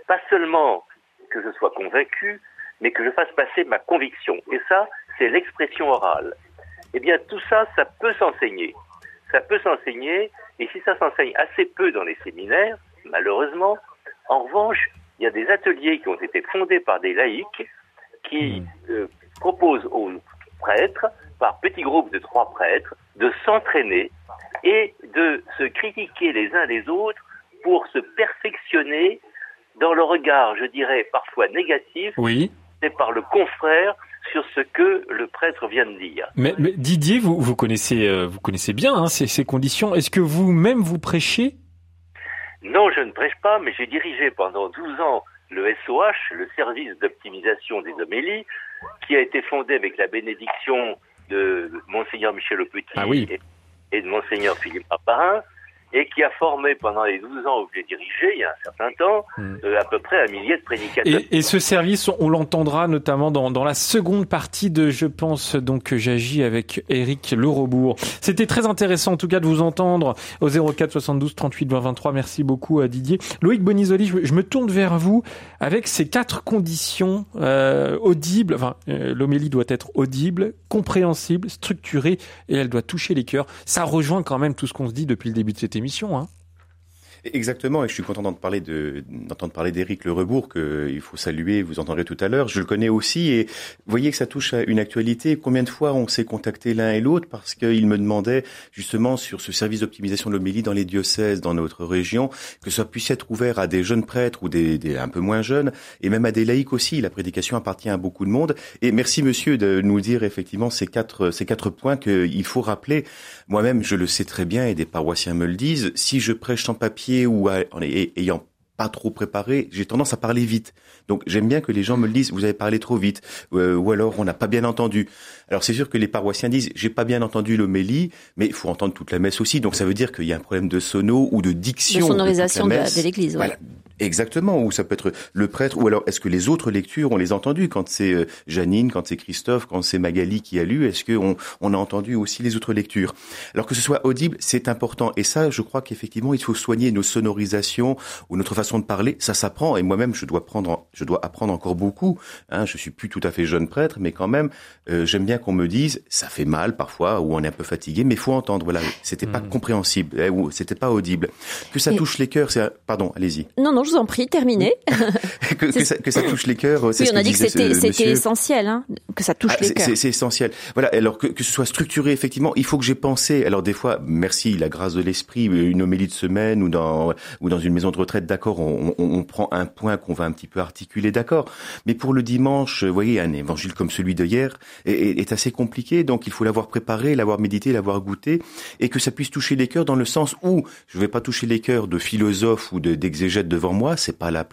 Pas seulement que je sois convaincu, mais que je fasse passer ma conviction. Et ça, c'est l'expression orale. Eh bien, tout ça, ça peut s'enseigner. Ça peut s'enseigner, et si ça s'enseigne assez peu dans les séminaires, malheureusement, en revanche, il y a des ateliers qui ont été fondés par des laïcs qui euh, proposent aux prêtres, par petits groupes de trois prêtres, de s'entraîner et de se critiquer les uns les autres pour se perfectionner dans le regard, je dirais, parfois négatif, Oui. et par le confrère sur ce que le prêtre vient de dire. Mais, mais Didier, vous, vous connaissez, euh, vous connaissez bien hein, ces, ces conditions. Est-ce que vous-même vous prêchez? Non, je ne prêche pas, mais j'ai dirigé pendant 12 ans le SOH, le service d'optimisation des homélies, qui a été fondé avec la bénédiction de Monseigneur Michel Le Petit Ah oui. et de Monseigneur Philippe Paparin, et qui a formé pendant les 12 ans où je l'ai dirigé, il y a un certain temps, Hmm. euh, à peu près un millier de prédicateurs. et, et ce service, on l'entendra notamment dans, dans la seconde partie de Je pense donc que j'agis avec Eric Lerebourg. C'était très intéressant en tout cas de vous entendre au 04 72 38 20 23. Merci beaucoup à Didier. Loïc Bonisoli, je, je me tourne vers vous avec ces quatre conditions euh, audibles. Enfin, euh, l'homélie doit être audible, compréhensible, structurée et elle doit toucher les cœurs. Ça rejoint quand même tout ce qu'on se dit depuis le début de cette émission. Hein. Exactement, et je suis content d'entendre parler de d'entendre parler d'Éric Le Rebourg que il faut saluer, vous entendrez tout à l'heure. Je le connais aussi et voyez que ça touche à une actualité. Combien de fois on s'est contacté l'un et l'autre parce qu'il me demandait justement sur ce service d'optimisation de l'homélie dans les diocèses dans notre région que ça puisse être ouvert à des jeunes prêtres ou des, des un peu moins jeunes et même à des laïcs aussi. La prédication appartient à beaucoup de monde. Et merci monsieur de nous dire effectivement ces quatre ces quatre points qu'il faut rappeler. Moi-même, je le sais très bien et des paroissiens me le disent. Si je prêche sans papier ou en ay- ayant pas trop préparé, j'ai tendance à parler vite. Donc j'aime bien que les gens me le disent. Vous avez parlé trop vite, euh, ou alors on n'a pas bien entendu. Alors c'est sûr que les paroissiens disent j'ai pas bien entendu l'homélie, mais il faut entendre toute la messe aussi. Donc ça veut dire qu'il y a un problème de sono ou de diction. De sonorisation de l'église. ouais. Voilà. Exactement, ou ça peut être le prêtre, ou alors est-ce que les autres lectures, on les a entendues? Quand c'est euh, Janine, quand c'est Christophe, quand c'est Magali qui a lu, est-ce qu'on on a entendu aussi les autres lectures? Alors que ce soit audible, c'est important, et ça, je crois qu'effectivement, il faut soigner nos sonorisations ou notre façon façon de parler, ça s'apprend. Et moi-même, je dois prendre, je dois apprendre encore beaucoup. Hein, je suis plus tout à fait jeune prêtre, mais quand même, euh, j'aime bien qu'on me dise, ça fait mal parfois, ou on est un peu fatigué, mais faut entendre. Voilà, c'était pas Mm. compréhensible, eh, ou c'était pas audible. Que ça Et- touche les cœurs, c'est, pardon, allez-y. Non, non, je vous en prie, terminez. que, ça, que ça touche les cœurs, c'est Oui, ce on a dit que c'était ce c'était monsieur. essentiel, hein, que ça touche Ah, les c'est- cœurs. c'est c'est essentiel. Voilà. Alors que, que ce soit structuré, effectivement, il faut que j'ai pensé. Alors des fois, merci la grâce de l'esprit, une homélie de semaine ou dans ou dans une maison de retraite, d'accord, on, prend un point qu'on va un petit peu articuler, d'accord. Mais pour le dimanche, vous voyez, un évangile comme celui de hier est, est- assez compliqué. Donc il faut l'avoir préparé, l'avoir médité, l'avoir goûté, et que ça puisse toucher les cœurs dans le sens où je vais pas toucher les cœurs de philosophes ou de- d'exégètes devant moi. C'est pas la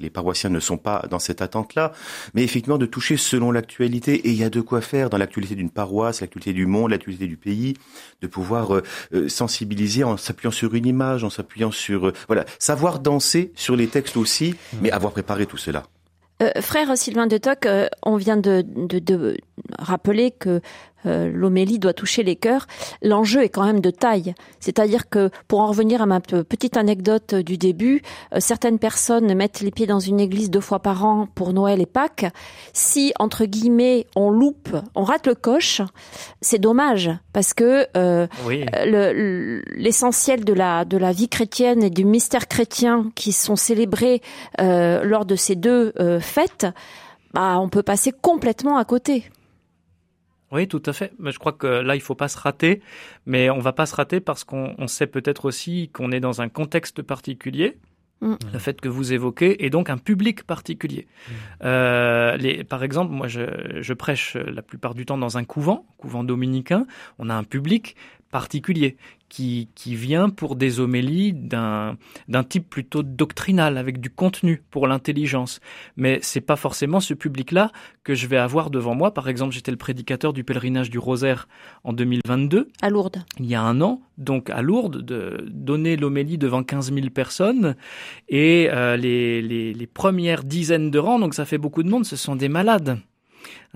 les paroissiens ne sont pas dans cette attente-là mais effectivement de toucher selon l'actualité. Et il y a de quoi faire dans l'actualité d'une paroisse, l'actualité du monde, l'actualité du pays, de pouvoir euh, euh, sensibiliser en s'appuyant sur une image, en s'appuyant sur... euh, voilà, savoir danser sur les textes aussi, mais avoir préparé tout cela. Euh, frère Sylvain de Toc, euh, on vient de, de, de rappeler que euh, l'homélie doit toucher les cœurs. L'enjeu est quand même de taille. C'est-à-dire que, pour en revenir à ma pe- petite anecdote du début, euh, certaines personnes mettent les pieds dans une église deux fois par an pour Noël et Pâques. Si, entre guillemets, on loupe, on rate le coche, c'est dommage, parce que euh, Oui. l'essentiel de la de la vie chrétienne et du mystère chrétien qui sont célébrés euh, lors de ces deux euh, fêtes, bah on peut passer complètement à côté. Oui, tout à fait. Mais je crois que là, il faut pas se rater, mais on va pas se rater parce qu'on on sait peut-être aussi qu'on est dans un contexte particulier. Mm. Le fait que vous évoquez et donc un public particulier. Euh, les, par exemple, moi, je, je prêche la plupart du temps dans un couvent, couvent dominicain. On a un public particulier qui, qui vient pour des homélies d'un type plutôt doctrinal avec du contenu pour l'intelligence mais c'est pas forcément ce public-là que je vais avoir devant moi. Par exemple, j'étais le prédicateur du pèlerinage du Rosaire en 2022, À Lourdes. il y a un an, donc à Lourdes, de donner l'homélie devant 15 000 personnes et euh, les, les, les premières dizaines de rangs, donc ça fait beaucoup de monde, ce sont des malades.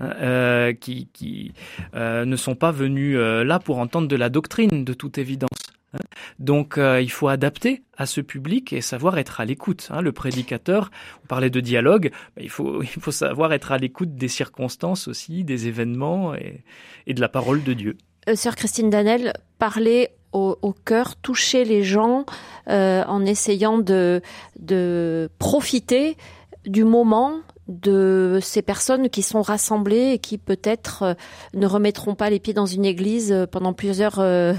Euh, qui, euh, ne sont pas venus euh, là pour entendre de la doctrine, de toute évidence. hein. Donc il faut adapter à ce public et savoir être à l'écoute. hein. Le prédicateur, on parlait de dialogue, bah, il, faut, savoir être à l'écoute des circonstances aussi, des événements et, de la parole de Dieu. Sœur Christine Danel, parler au, cœur, toucher les gens en essayant de profiter du moment de ces personnes qui sont rassemblées et qui peut-être euh, ne remettront pas les pieds dans une église euh, pendant plusieurs euh,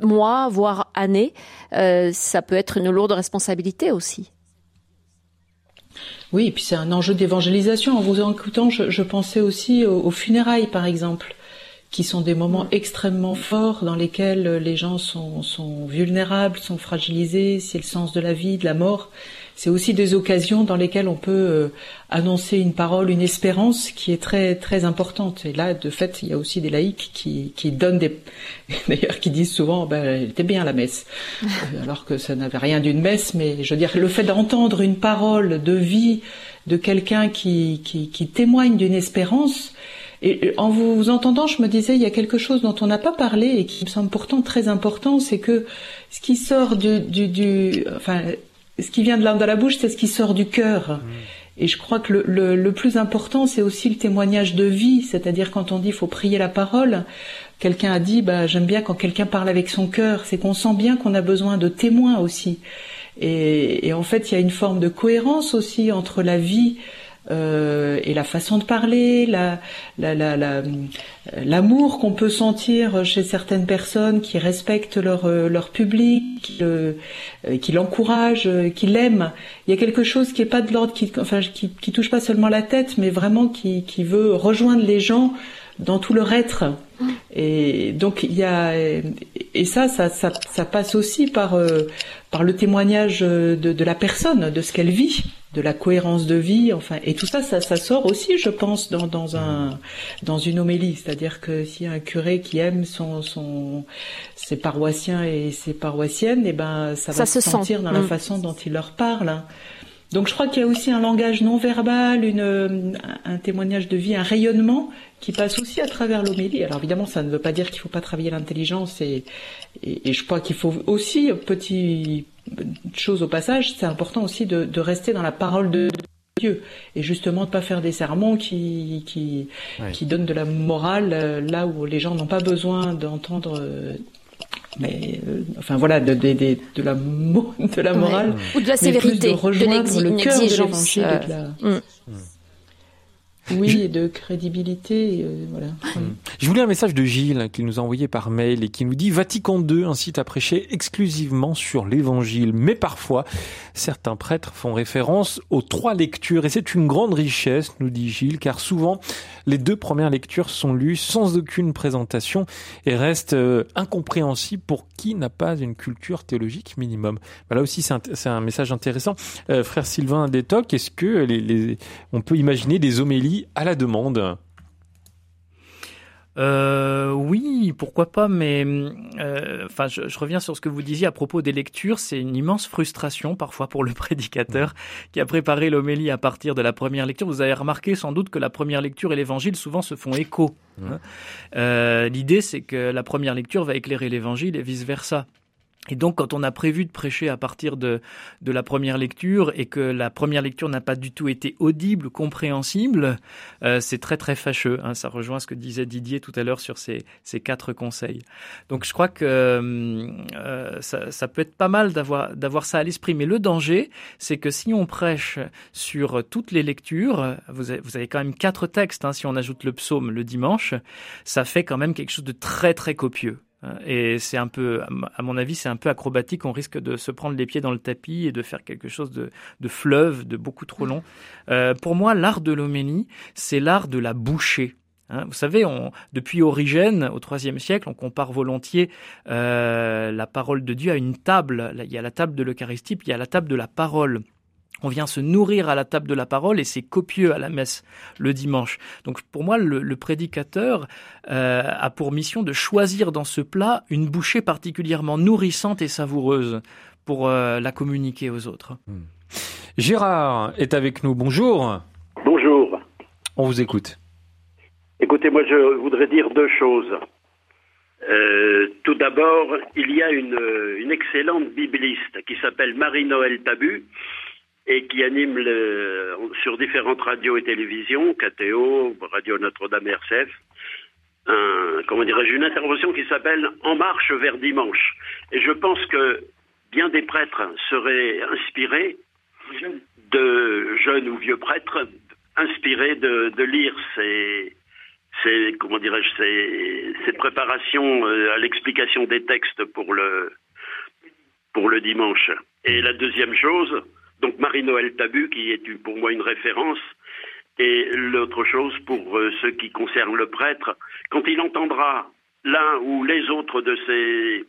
mois, voire années. Ça peut être une lourde responsabilité aussi. Oui, puis c'est un enjeu d'évangélisation. En vous écoutant, je, pensais aussi aux, funérailles, par exemple, qui sont des moments extrêmement forts dans lesquels les gens sont vulnérables, sont fragilisés. C'est le sens de la vie, de la mort. C'est aussi des occasions dans lesquelles on peut euh, annoncer une parole, une espérance qui est très très importante. Et là, de fait, il y a aussi des laïcs qui, donnent des, d'ailleurs, qui disent souvent, ben, elle était bien la messe, Euh, alors que ça n'avait rien d'une messe. Mais je veux dire, le fait d'entendre une parole de vie de quelqu'un qui, témoigne d'une espérance. Et en vous entendant, je me disais, il y a quelque chose dont on n'a pas parlé et qui me semble pourtant très important, c'est que ce qui sort du enfin, ce qui vient de l'âme dans la bouche, c'est ce qui sort du cœur. Et je crois que le, le, le plus important, c'est aussi le témoignage de vie, c'est-à-dire quand on dit faut prier la parole. Quelqu'un a dit, bah, j'aime bien quand quelqu'un parle avec son cœur. C'est qu'on sent bien qu'on a besoin de témoins aussi. Et, et en fait, il y a une forme de cohérence aussi entre la vie euh, et la façon de parler, la, la, la, la- l'amour qu'on peut sentir chez certaines personnes qui respectent leur, euh, leur public, qui, le- euh, qui l'encouragent, euh, qui l'aiment. Il y a quelque chose qui est pas de l'ordre, qui, enfin, qui, qui touche pas seulement la tête, mais vraiment qui, qui veut rejoindre les gens dans tout leur être. Et donc il y a et ça ça ça, ça passe aussi par euh, par le témoignage de, de la personne, de ce qu'elle vit, de la cohérence de vie, enfin et tout ça ça, ça sort aussi, je pense, dans dans un dans une homélie, c'est-à-dire que s'il y a un curé qui aime son son ses paroissiens et ses paroissiennes, et ben ça va se se sent. sentir dans la Mm. façon dont il leur parle. hein. Donc je crois qu'il y a aussi un langage non verbal, une, euh, un témoignage de vie, un rayonnement qui passe aussi à travers l'homélie. Alors évidemment, ça ne veut pas dire qu'il faut pas travailler l'intelligence et, et, et je crois qu'il faut aussi petit chose au passage, c'est important aussi de, de, rester dans la parole de Dieu et justement de pas faire des sermons qui qui, Ouais. qui donnent de la morale euh, là où les gens n'ont pas besoin d'entendre. euh, mais euh, enfin voilà de, de, de, de la mo- de la morale Ou de la sévérité, de de rejoindre l'exi- le cœur de l'évangile euh, de la- mm. Oui et de crédibilité euh, voilà Je voulais un message de Gilles qu'il nous a envoyé par mail et qui nous dit Vatican II incite à prêcher exclusivement sur l'évangile, mais parfois certains prêtres font référence aux trois lectures et c'est une grande richesse, nous dit Gilles, car souvent les deux premières lectures sont lues sans aucune présentation et restent euh, incompréhensibles pour qui n'a pas une culture théologique minimum. Bah là aussi c'est un, c'est un message intéressant. Euh, frère Sylvain Détoc, est-ce que les, les- on peut imaginer des homélies à la demande Euh, oui, pourquoi pas, mais euh, enfin, je, je reviens sur ce que vous disiez à propos des lectures. C'est une immense frustration parfois pour le prédicateur qui a préparé l'homélie à partir de la première lecture. Vous avez remarqué sans doute que la première lecture et l'évangile souvent se font écho. hein. Euh, L'idée, c'est que la première lecture va éclairer l'évangile et vice versa. Et donc, quand on a prévu de prêcher à partir de, de la première lecture et que la première lecture n'a pas du tout été audible, compréhensible, euh, c'est très très fâcheux. hein. Ça rejoint ce que disait Didier tout à l'heure sur ces, ces quatre conseils. Donc, je crois que euh, ça, ça peut être pas mal d'avoir d'avoir ça à l'esprit. Mais le danger, c'est que si on prêche sur toutes les lectures, vous avez, vous avez quand même quatre textes. hein, si on ajoute le psaume le dimanche, ça fait quand même quelque chose de très très copieux. Hein, Et c'est un peu, à mon avis, c'est un peu acrobatique. On risque de se prendre les pieds dans le tapis et de faire quelque chose de, de fleuve, de beaucoup trop long. Euh, pour moi, l'art de l'homélie, c'est l'art de la bouchée. Hein, vous savez, depuis Origène, au IIIe siècle, on compare volontiers euh, la parole de Dieu à une table. Il y a la table de l'Eucharistie, puis il y a la table de la parole. On vient se nourrir à la table de la parole et c'est copieux à la messe le dimanche. Donc pour moi, le, le prédicateur euh, a pour mission de choisir dans ce plat une bouchée particulièrement nourrissante et savoureuse pour euh, la communiquer aux autres. Gérard est avec nous. Bonjour. Bonjour. On vous écoute. Écoutez, moi je voudrais dire deux choses. Euh, tout d'abord, il y a une, une excellente bibliste qui s'appelle Marie-Noël Tabu et qui anime sur différentes radios et télévisions, KTO, Radio Notre-Dame RCF, comment dirais-je, une intervention qui s'appelle En marche vers dimanche. Et je pense que bien des prêtres seraient inspirés de jeunes ou vieux prêtres, inspirés de, lire ces, comment dirais-je, ces préparations euh, à l'explication des textes pour le pour le dimanche. Et la deuxième chose, donc Marie-Noël Tabu, qui est pour moi une référence, et l'autre chose pour euh, ce qui concerne le prêtre, quand il entendra l'un ou les autres de ses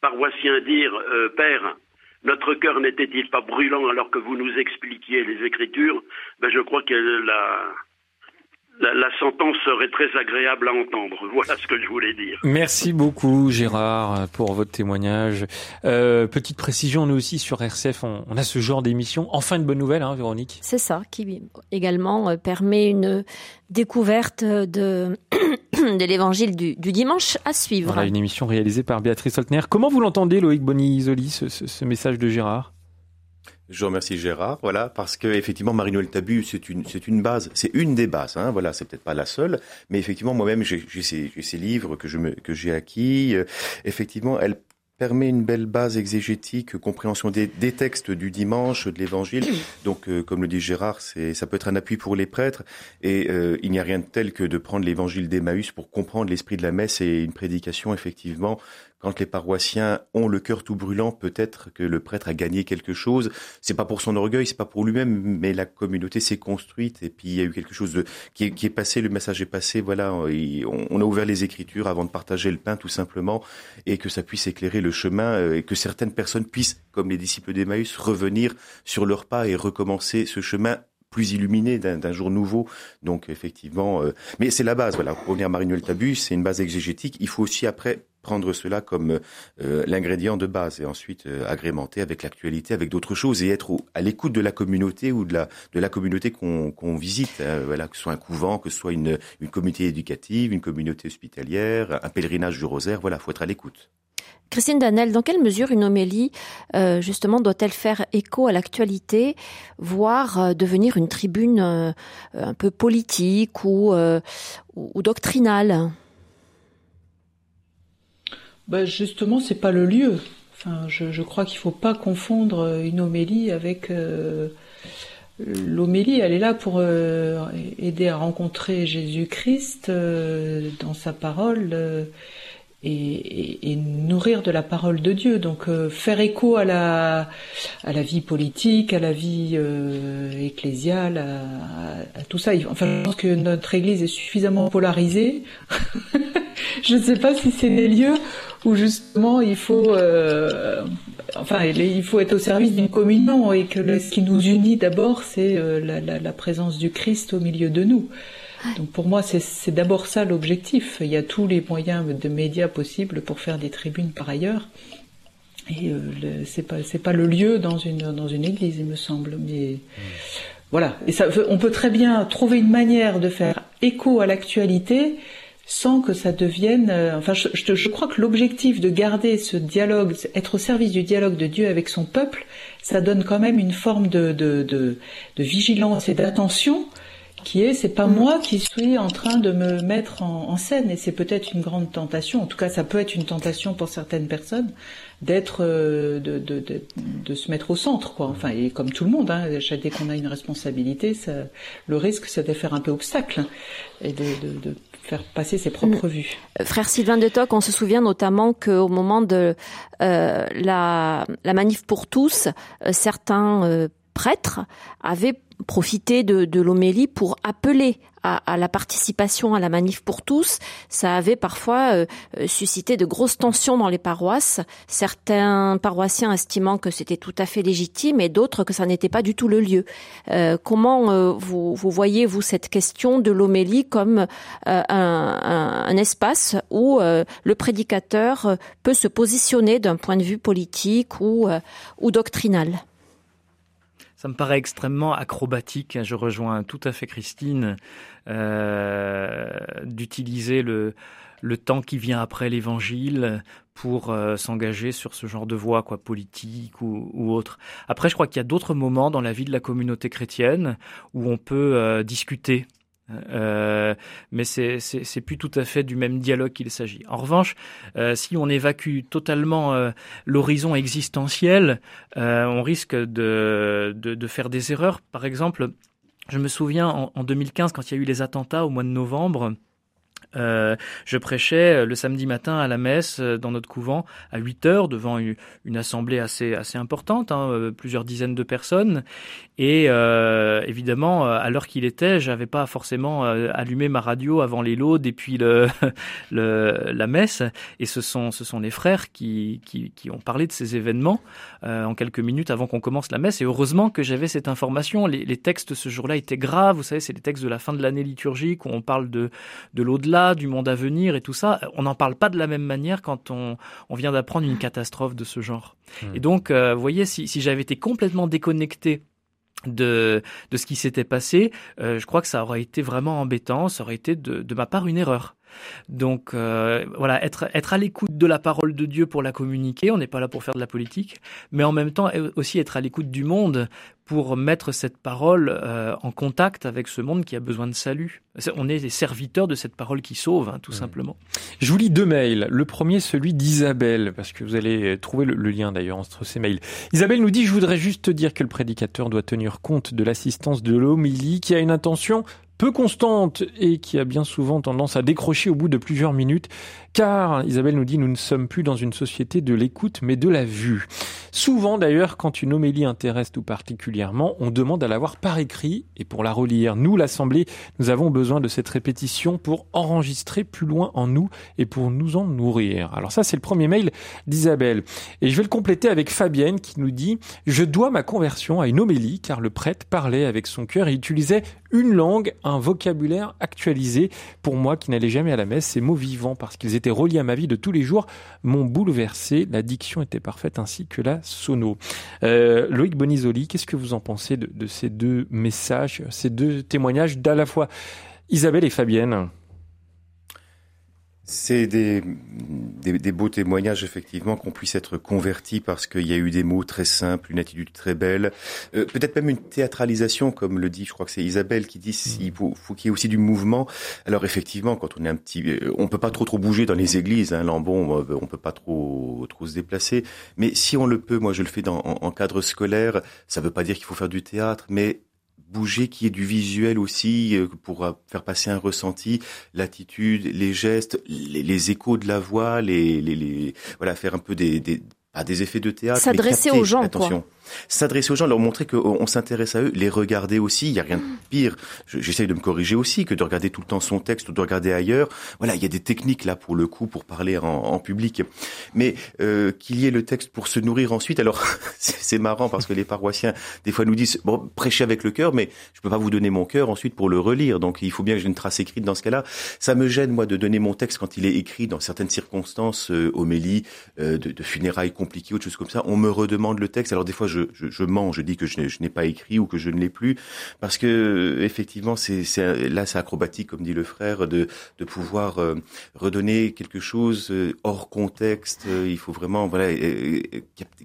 paroissiens dire euh, Père, notre cœur n'était-il pas brûlant alors que vous nous expliquiez les Écritures ben, Je crois que la, la, la sentence serait très agréable à entendre. Voilà ce que je voulais dire. Merci beaucoup Gérard pour votre témoignage. Euh, petite précision, nous aussi sur RCF, on, on a ce genre d'émission. Enfin une bonne nouvelle, hein, Véronique. C'est ça qui également euh, permet une découverte de, de l'évangile du, du dimanche à suivre. Voilà une émission réalisée par Béatrice Holtner. Comment vous l'entendez, Loïc Bonisoli, ce, ce, ce message de Gérard? Je remercie Gérard, voilà, parce que effectivement Marie-Noël Tabu, c'est une, c'est une base, c'est une des bases, hein, voilà, c'est peut-être pas la seule, mais effectivement moi-même j'ai, ces, ces livres que que j'ai acquis, euh, effectivement elle permet une belle base exégétique, compréhension des, des textes du dimanche, de l'évangile. Donc, euh, comme le dit Gérard, c'est, ça peut être un appui pour les prêtres. Et euh, il n'y a rien de tel que de prendre l'évangile d'Emmaüs pour comprendre l'esprit de la messe et une prédication, effectivement. Quand les paroissiens ont le cœur tout brûlant, peut-être que le prêtre a gagné quelque chose. C'est pas pour son orgueil, c'est pas pour lui-même, mais la communauté s'est construite et puis il y a eu quelque chose de qui est, qui est passé. Le message est passé. Voilà, on, on a ouvert les Écritures avant de partager le pain, tout simplement, et que ça puisse éclairer le chemin euh, et que certaines personnes puissent, comme les disciples d'Emmaüs, revenir sur leur pas et recommencer ce chemin plus illuminé d'un jour nouveau. Donc effectivement, euh, mais c'est la base. Voilà, pour revenir à Marie-Noël Tabu, c'est une base exégétique. Il faut aussi après prendre cela comme euh, l'ingrédient de base et ensuite agrémenter avec l'actualité, avec d'autres choses et être à l'écoute de la communauté ou de la communauté qu'on qu'on visite. Hein, voilà, que ce soit un couvent, que ce soit une une communauté éducative, une communauté hospitalière, un pèlerinage du rosaire. Voilà, faut être à l'écoute. Christine Danel, dans quelle mesure une homélie, euh, justement, doit-elle faire écho à l'actualité, voire euh, devenir une tribune euh, un peu politique ou, doctrinale? Bah Justement, c'est pas le lieu. Je, crois qu'il faut pas confondre une homélie avec L'homélie, elle est là pour aider à rencontrer Jésus-Christ dans sa parole et, nourrir de la parole de Dieu. Donc euh, faire écho à la, à la vie politique, à la vie euh, ecclésiale, à, tout ça. Enfin, je pense que notre Église est suffisamment polarisée. je ne sais pas si c'est des lieux où justement il faut, euh, enfin, il faut être au service d'une communion et que ce qui nous unit d'abord, c'est la, la, la présence du Christ au milieu de nous. Donc pour moi, c'est d'abord ça l'objectif. Il y a tous les moyens de médias possibles pour faire des tribunes par ailleurs. Et euh, c'est pas c'est pas le lieu dans une dans une église, il me semble. Mais voilà. Et ça, on peut très bien trouver une manière de faire écho à l'actualité sans que ça devienne. Euh, enfin, je, je, crois que l'objectif de garder ce dialogue, être au service du dialogue de Dieu avec son peuple, ça donne quand même une forme de de, de, de vigilance et d'attention qui est c'est pas mm. moi qui suis en train de me mettre en, scène et c'est peut-être une grande tentation en tout cas ça peut être une tentation pour certaines personnes d'être euh, de, de, de, de, se mettre au centre quoi enfin et comme tout le monde hein, dès qu'on a une responsabilité ça, le risque c'est de faire un peu obstacle et de, de faire passer ses propres mm. vues. Euh, frère Sylvain de Toc, on se souvient notamment qu'au moment de euh, la, la manif pour tous, euh, certains prêtres avaient profiter de, l'homélie pour appeler à, la participation à la manif pour tous. Ça avait parfois euh, euh, suscité de grosses tensions dans les paroisses, certains paroissiens estimant que c'était tout à fait légitime et d'autres que ça n'était pas du tout le lieu. Euh, comment vous, voyez, vous, cette question de l'homélie comme un, espace où le prédicateur peut se positionner d'un point de vue politique ou, ou doctrinal? Ça me paraît extrêmement acrobatique. Je rejoins tout à fait Christine euh, d'utiliser le, temps qui vient après l'évangile pour euh, s'engager sur ce genre de voie, quoi, politique ou, ou autre. Après, je crois qu'il y a d'autres moments dans la vie de la communauté chrétienne où on peut euh, discuter euh, mais c'est plus tout à fait du même dialogue qu'il s'agit. En revanche, euh, si on évacue totalement euh, l'horizon existentiel, euh, on risque de, de, de, faire des erreurs. Par exemple, je me souviens en, en 2015, quand il y a eu les attentats au mois de novembre, euh, je prêchais euh, le samedi matin à la messe euh, dans notre couvent à 8 heures devant une, assemblée assez assez importante, hein, plusieurs dizaines de personnes. Et évidemment, à l'heure qu'il était, j'avais pas forcément allumé ma radio avant les laudes et la messe. Et ce sont ce sont les frères qui qui, ont parlé de ces événements en quelques minutes avant qu'on commence la messe. Et heureusement que j'avais cette information. Les, les textes ce jour-là étaient graves. Vous savez, c'est les textes de la fin de l'année liturgique où on parle de de l'au-delà du monde à venir et tout ça, on n'en parle pas de la même manière quand on, on vient d'apprendre une catastrophe de ce genre. Mmh. Et donc, euh, vous voyez, si, si j'avais été complètement déconnecté de, de ce qui s'était passé, euh, je crois que ça aurait été vraiment embêtant, ça aurait été de, de ma part une erreur. Donc euh, voilà, être, être à l'écoute de la parole de Dieu pour la communiquer, on n'est pas là pour faire de la politique, mais en même temps aussi être à l'écoute du monde pour mettre cette parole euh, en contact avec ce monde qui a besoin de salut. On est les serviteurs de cette parole qui sauve, hein, tout mmh. simplement. Je vous lis deux mails. Le premier, celui d'Isabelle, parce que vous allez trouver le, le lien d'ailleurs entre ces mails. Isabelle nous dit, je voudrais juste dire que le prédicateur doit tenir compte de l'assistance de l'homélie qui a une intention peu constante et qui a bien souvent tendance à décrocher au bout de plusieurs minutes, car Isabelle nous dit nous ne sommes plus dans une société de l'écoute mais de la vue. Souvent d'ailleurs quand une homélie intéresse tout particulièrement, on demande à l'avoir par écrit et pour la relire. Nous, l'Assemblée, nous avons besoin de cette répétition pour enregistrer plus loin en nous et pour nous en nourrir. Alors ça c'est le premier mail d'Isabelle. Et je vais le compléter avec Fabienne qui nous dit je dois ma conversion à une homélie car le prêtre parlait avec son cœur et utilisait une langue, un vocabulaire actualisé. Pour moi qui n'allais jamais à la messe, ces mots vivants parce qu'ils étaient reliés à ma vie de tous les jours m'ont bouleversé. La diction était parfaite ainsi que la sono. Euh, Loïc Bonisoli, qu'est-ce que vous en pensez de, de ces deux messages, ces deux témoignages d'à la fois Isabelle et Fabienne? C'est des, des, des, beaux témoignages, effectivement, qu'on puisse être converti parce qu'il y a eu des mots très simples, une attitude très belle, euh, peut-être même une théâtralisation, comme le dit, je crois que c'est Isabelle qui dit, il faut, faut qu'il y ait aussi du mouvement. Alors effectivement, quand on est un petit, euh, on peut pas trop trop bouger dans les églises, hein, Lambon, on peut pas trop trop se déplacer, mais si on le peut, moi je le fais dans, en, en cadre scolaire, ça veut pas dire qu'il faut faire du théâtre, mais bouger, qui est du visuel aussi, euh, pour faire passer un ressenti, l'attitude, les gestes, les, les, échos de la voix, les, les, les voilà, faire un peu des, des, des effets de théâtre. S'adresser aux gens, attention. quoi s'adresser aux gens, leur montrer qu'on s'intéresse à eux, les regarder aussi. Il y a rien de pire. J'essaye de me corriger aussi que de regarder tout le temps son texte ou de regarder ailleurs. Voilà, il y a des techniques là pour le coup pour parler en, en public. Mais euh, qu'il y ait le texte pour se nourrir ensuite. Alors c'est marrant parce que les paroissiens des fois nous disent bon prêchez avec le cœur, mais je peux pas vous donner mon cœur ensuite pour le relire. Donc il faut bien que j'ai une trace écrite dans ce cas-là. Ça me gêne moi de donner mon texte quand il est écrit dans certaines circonstances, euh, homélie, euh, de, de funérailles compliquées, autre chose comme ça. On me redemande le texte. Alors des fois je, je, je mens, je dis que je n'ai pas écrit ou que je ne l'ai plus, parce que effectivement, c'est là, c'est acrobatique, comme dit le frère, de, de pouvoir euh, redonner quelque chose euh, hors contexte. Il faut vraiment, voilà,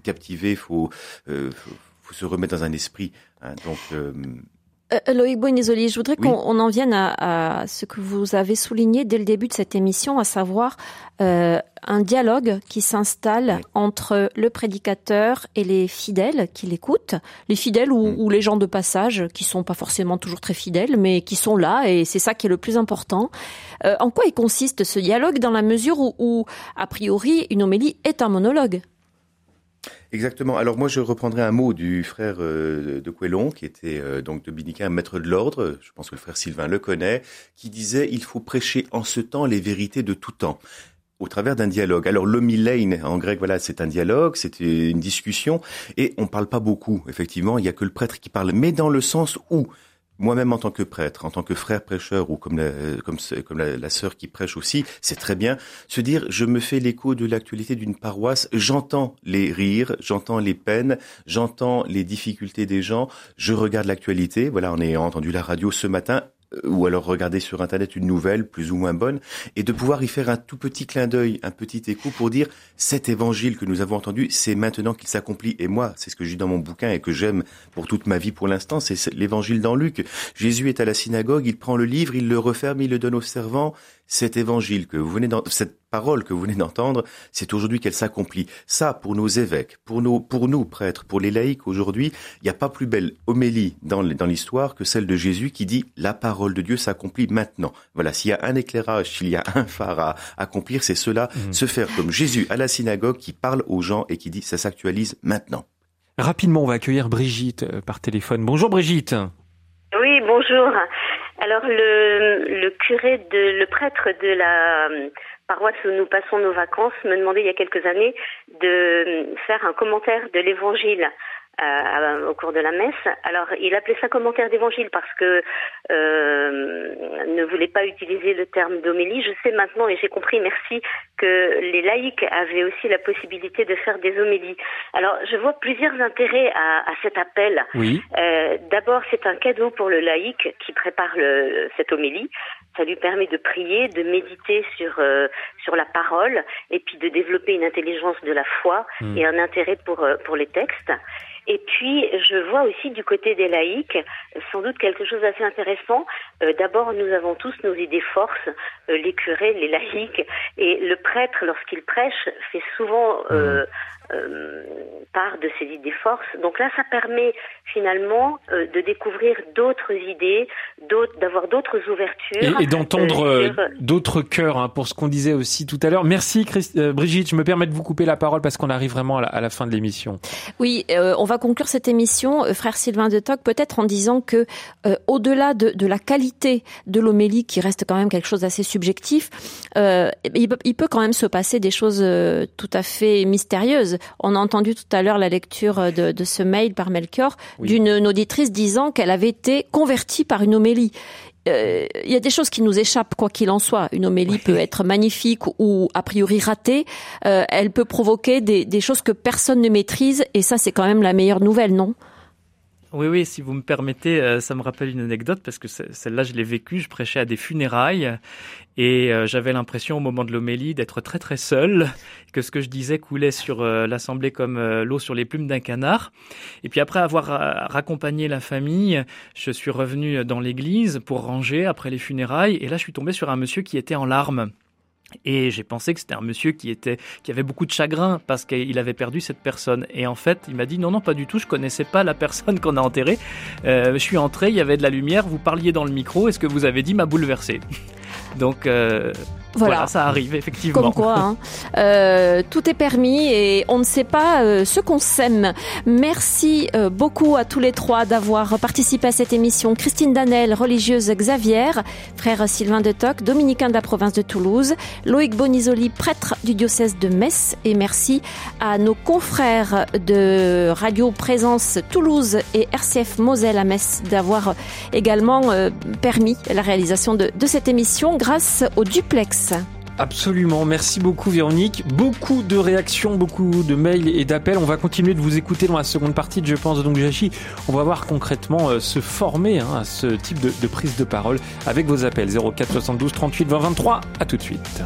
captiver, il faut, euh, faut, faut, se remettre dans un esprit. Hein, donc euh, Loïc Boinesoli, je voudrais qu'on en vienne à, à, ce que vous avez souligné dès le début de cette émission, à savoir euh, un dialogue qui s'installe oui. entre le prédicateur et les fidèles qui l'écoutent, les fidèles ou, ou, les gens de passage qui sont pas forcément toujours très fidèles, mais qui sont là et c'est ça qui est le plus important. Euh, en quoi il consiste ce dialogue dans la mesure où, où, a priori, une homélie est un monologue? Exactement. Alors moi, je reprendrai un mot du frère euh, de Coelon, qui était euh, donc dominicain, maître de l'ordre. Je pense que le frère Sylvain le connaît, qui disait il faut prêcher en ce temps les vérités de tout temps au travers d'un dialogue. Alors l'homilein en grec, voilà, c'est un dialogue, c'est une discussion, et on parle pas beaucoup. Effectivement, il y a que le prêtre qui parle, mais dans le sens où moi-même en tant que prêtre, en tant que frère prêcheur ou comme la, comme, comme la, sœur qui prêche aussi, c'est très bien se dire je me fais l'écho de l'actualité d'une paroisse, j'entends les rires, j'entends les peines, j'entends les difficultés des gens, je regarde l'actualité. Voilà, on a entendu la radio ce matin ou alors regarder sur internet une nouvelle plus ou moins bonne et de pouvoir y faire un tout petit clin d'œil, un petit écho pour dire cet évangile que nous avons entendu, c'est maintenant qu'il s'accomplit et moi, c'est ce que j'ai dans mon bouquin et que j'aime pour toute ma vie pour l'instant, c'est l'évangile dans Luc. Jésus est à la synagogue, il prend le livre, il le referme, il le donne au servant cet évangile que vous venez cette parole que vous venez d'entendre, c'est aujourd'hui qu'elle s'accomplit. Ça, pour nos évêques, pour nos, pour nous prêtres, pour les laïcs aujourd'hui, il n'y a pas plus belle homélie dans, dans l'histoire que celle de Jésus qui dit la parole de Dieu s'accomplit maintenant. Voilà, s'il y a un éclairage, s'il y a un phare à accomplir, c'est cela, mmh. se faire comme Jésus à la synagogue qui parle aux gens et qui dit ça s'actualise maintenant. Rapidement, on va accueillir Brigitte euh, par téléphone. Bonjour Brigitte. Bonjour. Alors le, le curé de le prêtre de la euh, paroisse où nous passons nos vacances me demandait il y a quelques années de euh, faire un commentaire de l'évangile au cours de la messe. Alors, il appelait ça commentaire d'évangile parce que euh, ne voulait pas utiliser le terme d'homélie. Je sais maintenant et j'ai compris, merci, que les laïcs avaient aussi la possibilité de faire des homélies. Alors, je vois plusieurs intérêts à, à cet appel. Oui. Euh, D'abord, c'est un cadeau pour le laïc qui prépare le, cette homélie. Ça lui permet de prier, de méditer sur euh, sur la parole et puis de développer une intelligence de la foi mmh. et un intérêt pour euh, pour les textes. Et puis, je vois aussi du côté des laïcs, sans doute quelque chose d'assez intéressant. Euh, D'abord, nous avons tous nos idées forces, euh, les curés, les laïcs, et le prêtre, lorsqu'il prêche, fait souvent euh, euh, part de ses idées forces. Donc là, ça permet finalement euh, de découvrir d'autres idées, d'avoir d'autres ouvertures. Et, et d'entendre euh, sur... d'autres cœurs, hein, pour ce qu'on disait aussi tout à l'heure. Merci Christ euh, Brigitte, je me permets de vous couper la parole parce qu'on arrive vraiment à la, à la fin de l'émission. Oui, euh, on va conclure cette émission, frère Sylvain de Toc, peut-être en disant que au-delà de, de, la qualité de l'homélie, qui reste quand même quelque chose d'assez subjectif, il, il, peut quand même se passer des choses tout à fait mystérieuses. On a entendu tout à l'heure la lecture de, de, ce mail par Melchior oui. d'une auditrice disant qu'elle avait été convertie par une homélie. Euh, il y a des choses qui nous échappent, quoi qu'il en soit. Une homélie peut être magnifique ou a priori ratée. Euh, elle peut provoquer des, des, choses que personne ne maîtrise, et ça, c'est quand même la meilleure nouvelle, non? Oui, oui, si vous me permettez, euh, ça me rappelle une anecdote parce que celle-là, je l'ai vécue. Je prêchais à des funérailles et euh, j'avais l'impression au moment de l'homélie d'être très très seul, que ce que je disais coulait sur euh, l'assemblée comme l'eau sur les plumes d'un canard. Et puis après avoir raccompagné la famille, je suis revenu dans l'église pour ranger après les funérailles et là, je suis tombé sur un monsieur qui était en larmes. Et j'ai pensé que c'était un monsieur qui était, qui avait beaucoup de chagrin parce qu'il avait perdu cette personne. Et en fait, il m'a dit non, non, pas du tout. Je connaissais pas la personne qu'on a enterrée. Euh, je suis entré, il y avait de la lumière. Vous parliez dans le micro. Et ce que vous avez dit m'a bouleversé? Donc, euh, voilà. ça arrive effectivement. Comme quoi, hein. euh, tout est permis et on ne sait pas euh, ce qu'on sème. Merci beaucoup à tous les trois d'avoir participé à cette émission. Christine Danel, religieuse Xavier, frère Sylvain de Toc, dominicain de la province de Toulouse, Loïc Bonisoli, prêtre du diocèse de Metz, et merci à nos confrères de Radio Présence Toulouse et RCF Moselle à Metz d'avoir également permis la réalisation de, de cette émission grâce au duplex Absolument, merci beaucoup Véronique. Beaucoup de réactions, beaucoup de mails et d'appels. On va continuer de vous écouter dans la seconde partie Je pense donc Jachi. On va voir concrètement euh, se former hein, à ce type de, de prise de parole avec vos appels 04 72 38 20 23. À tout de suite.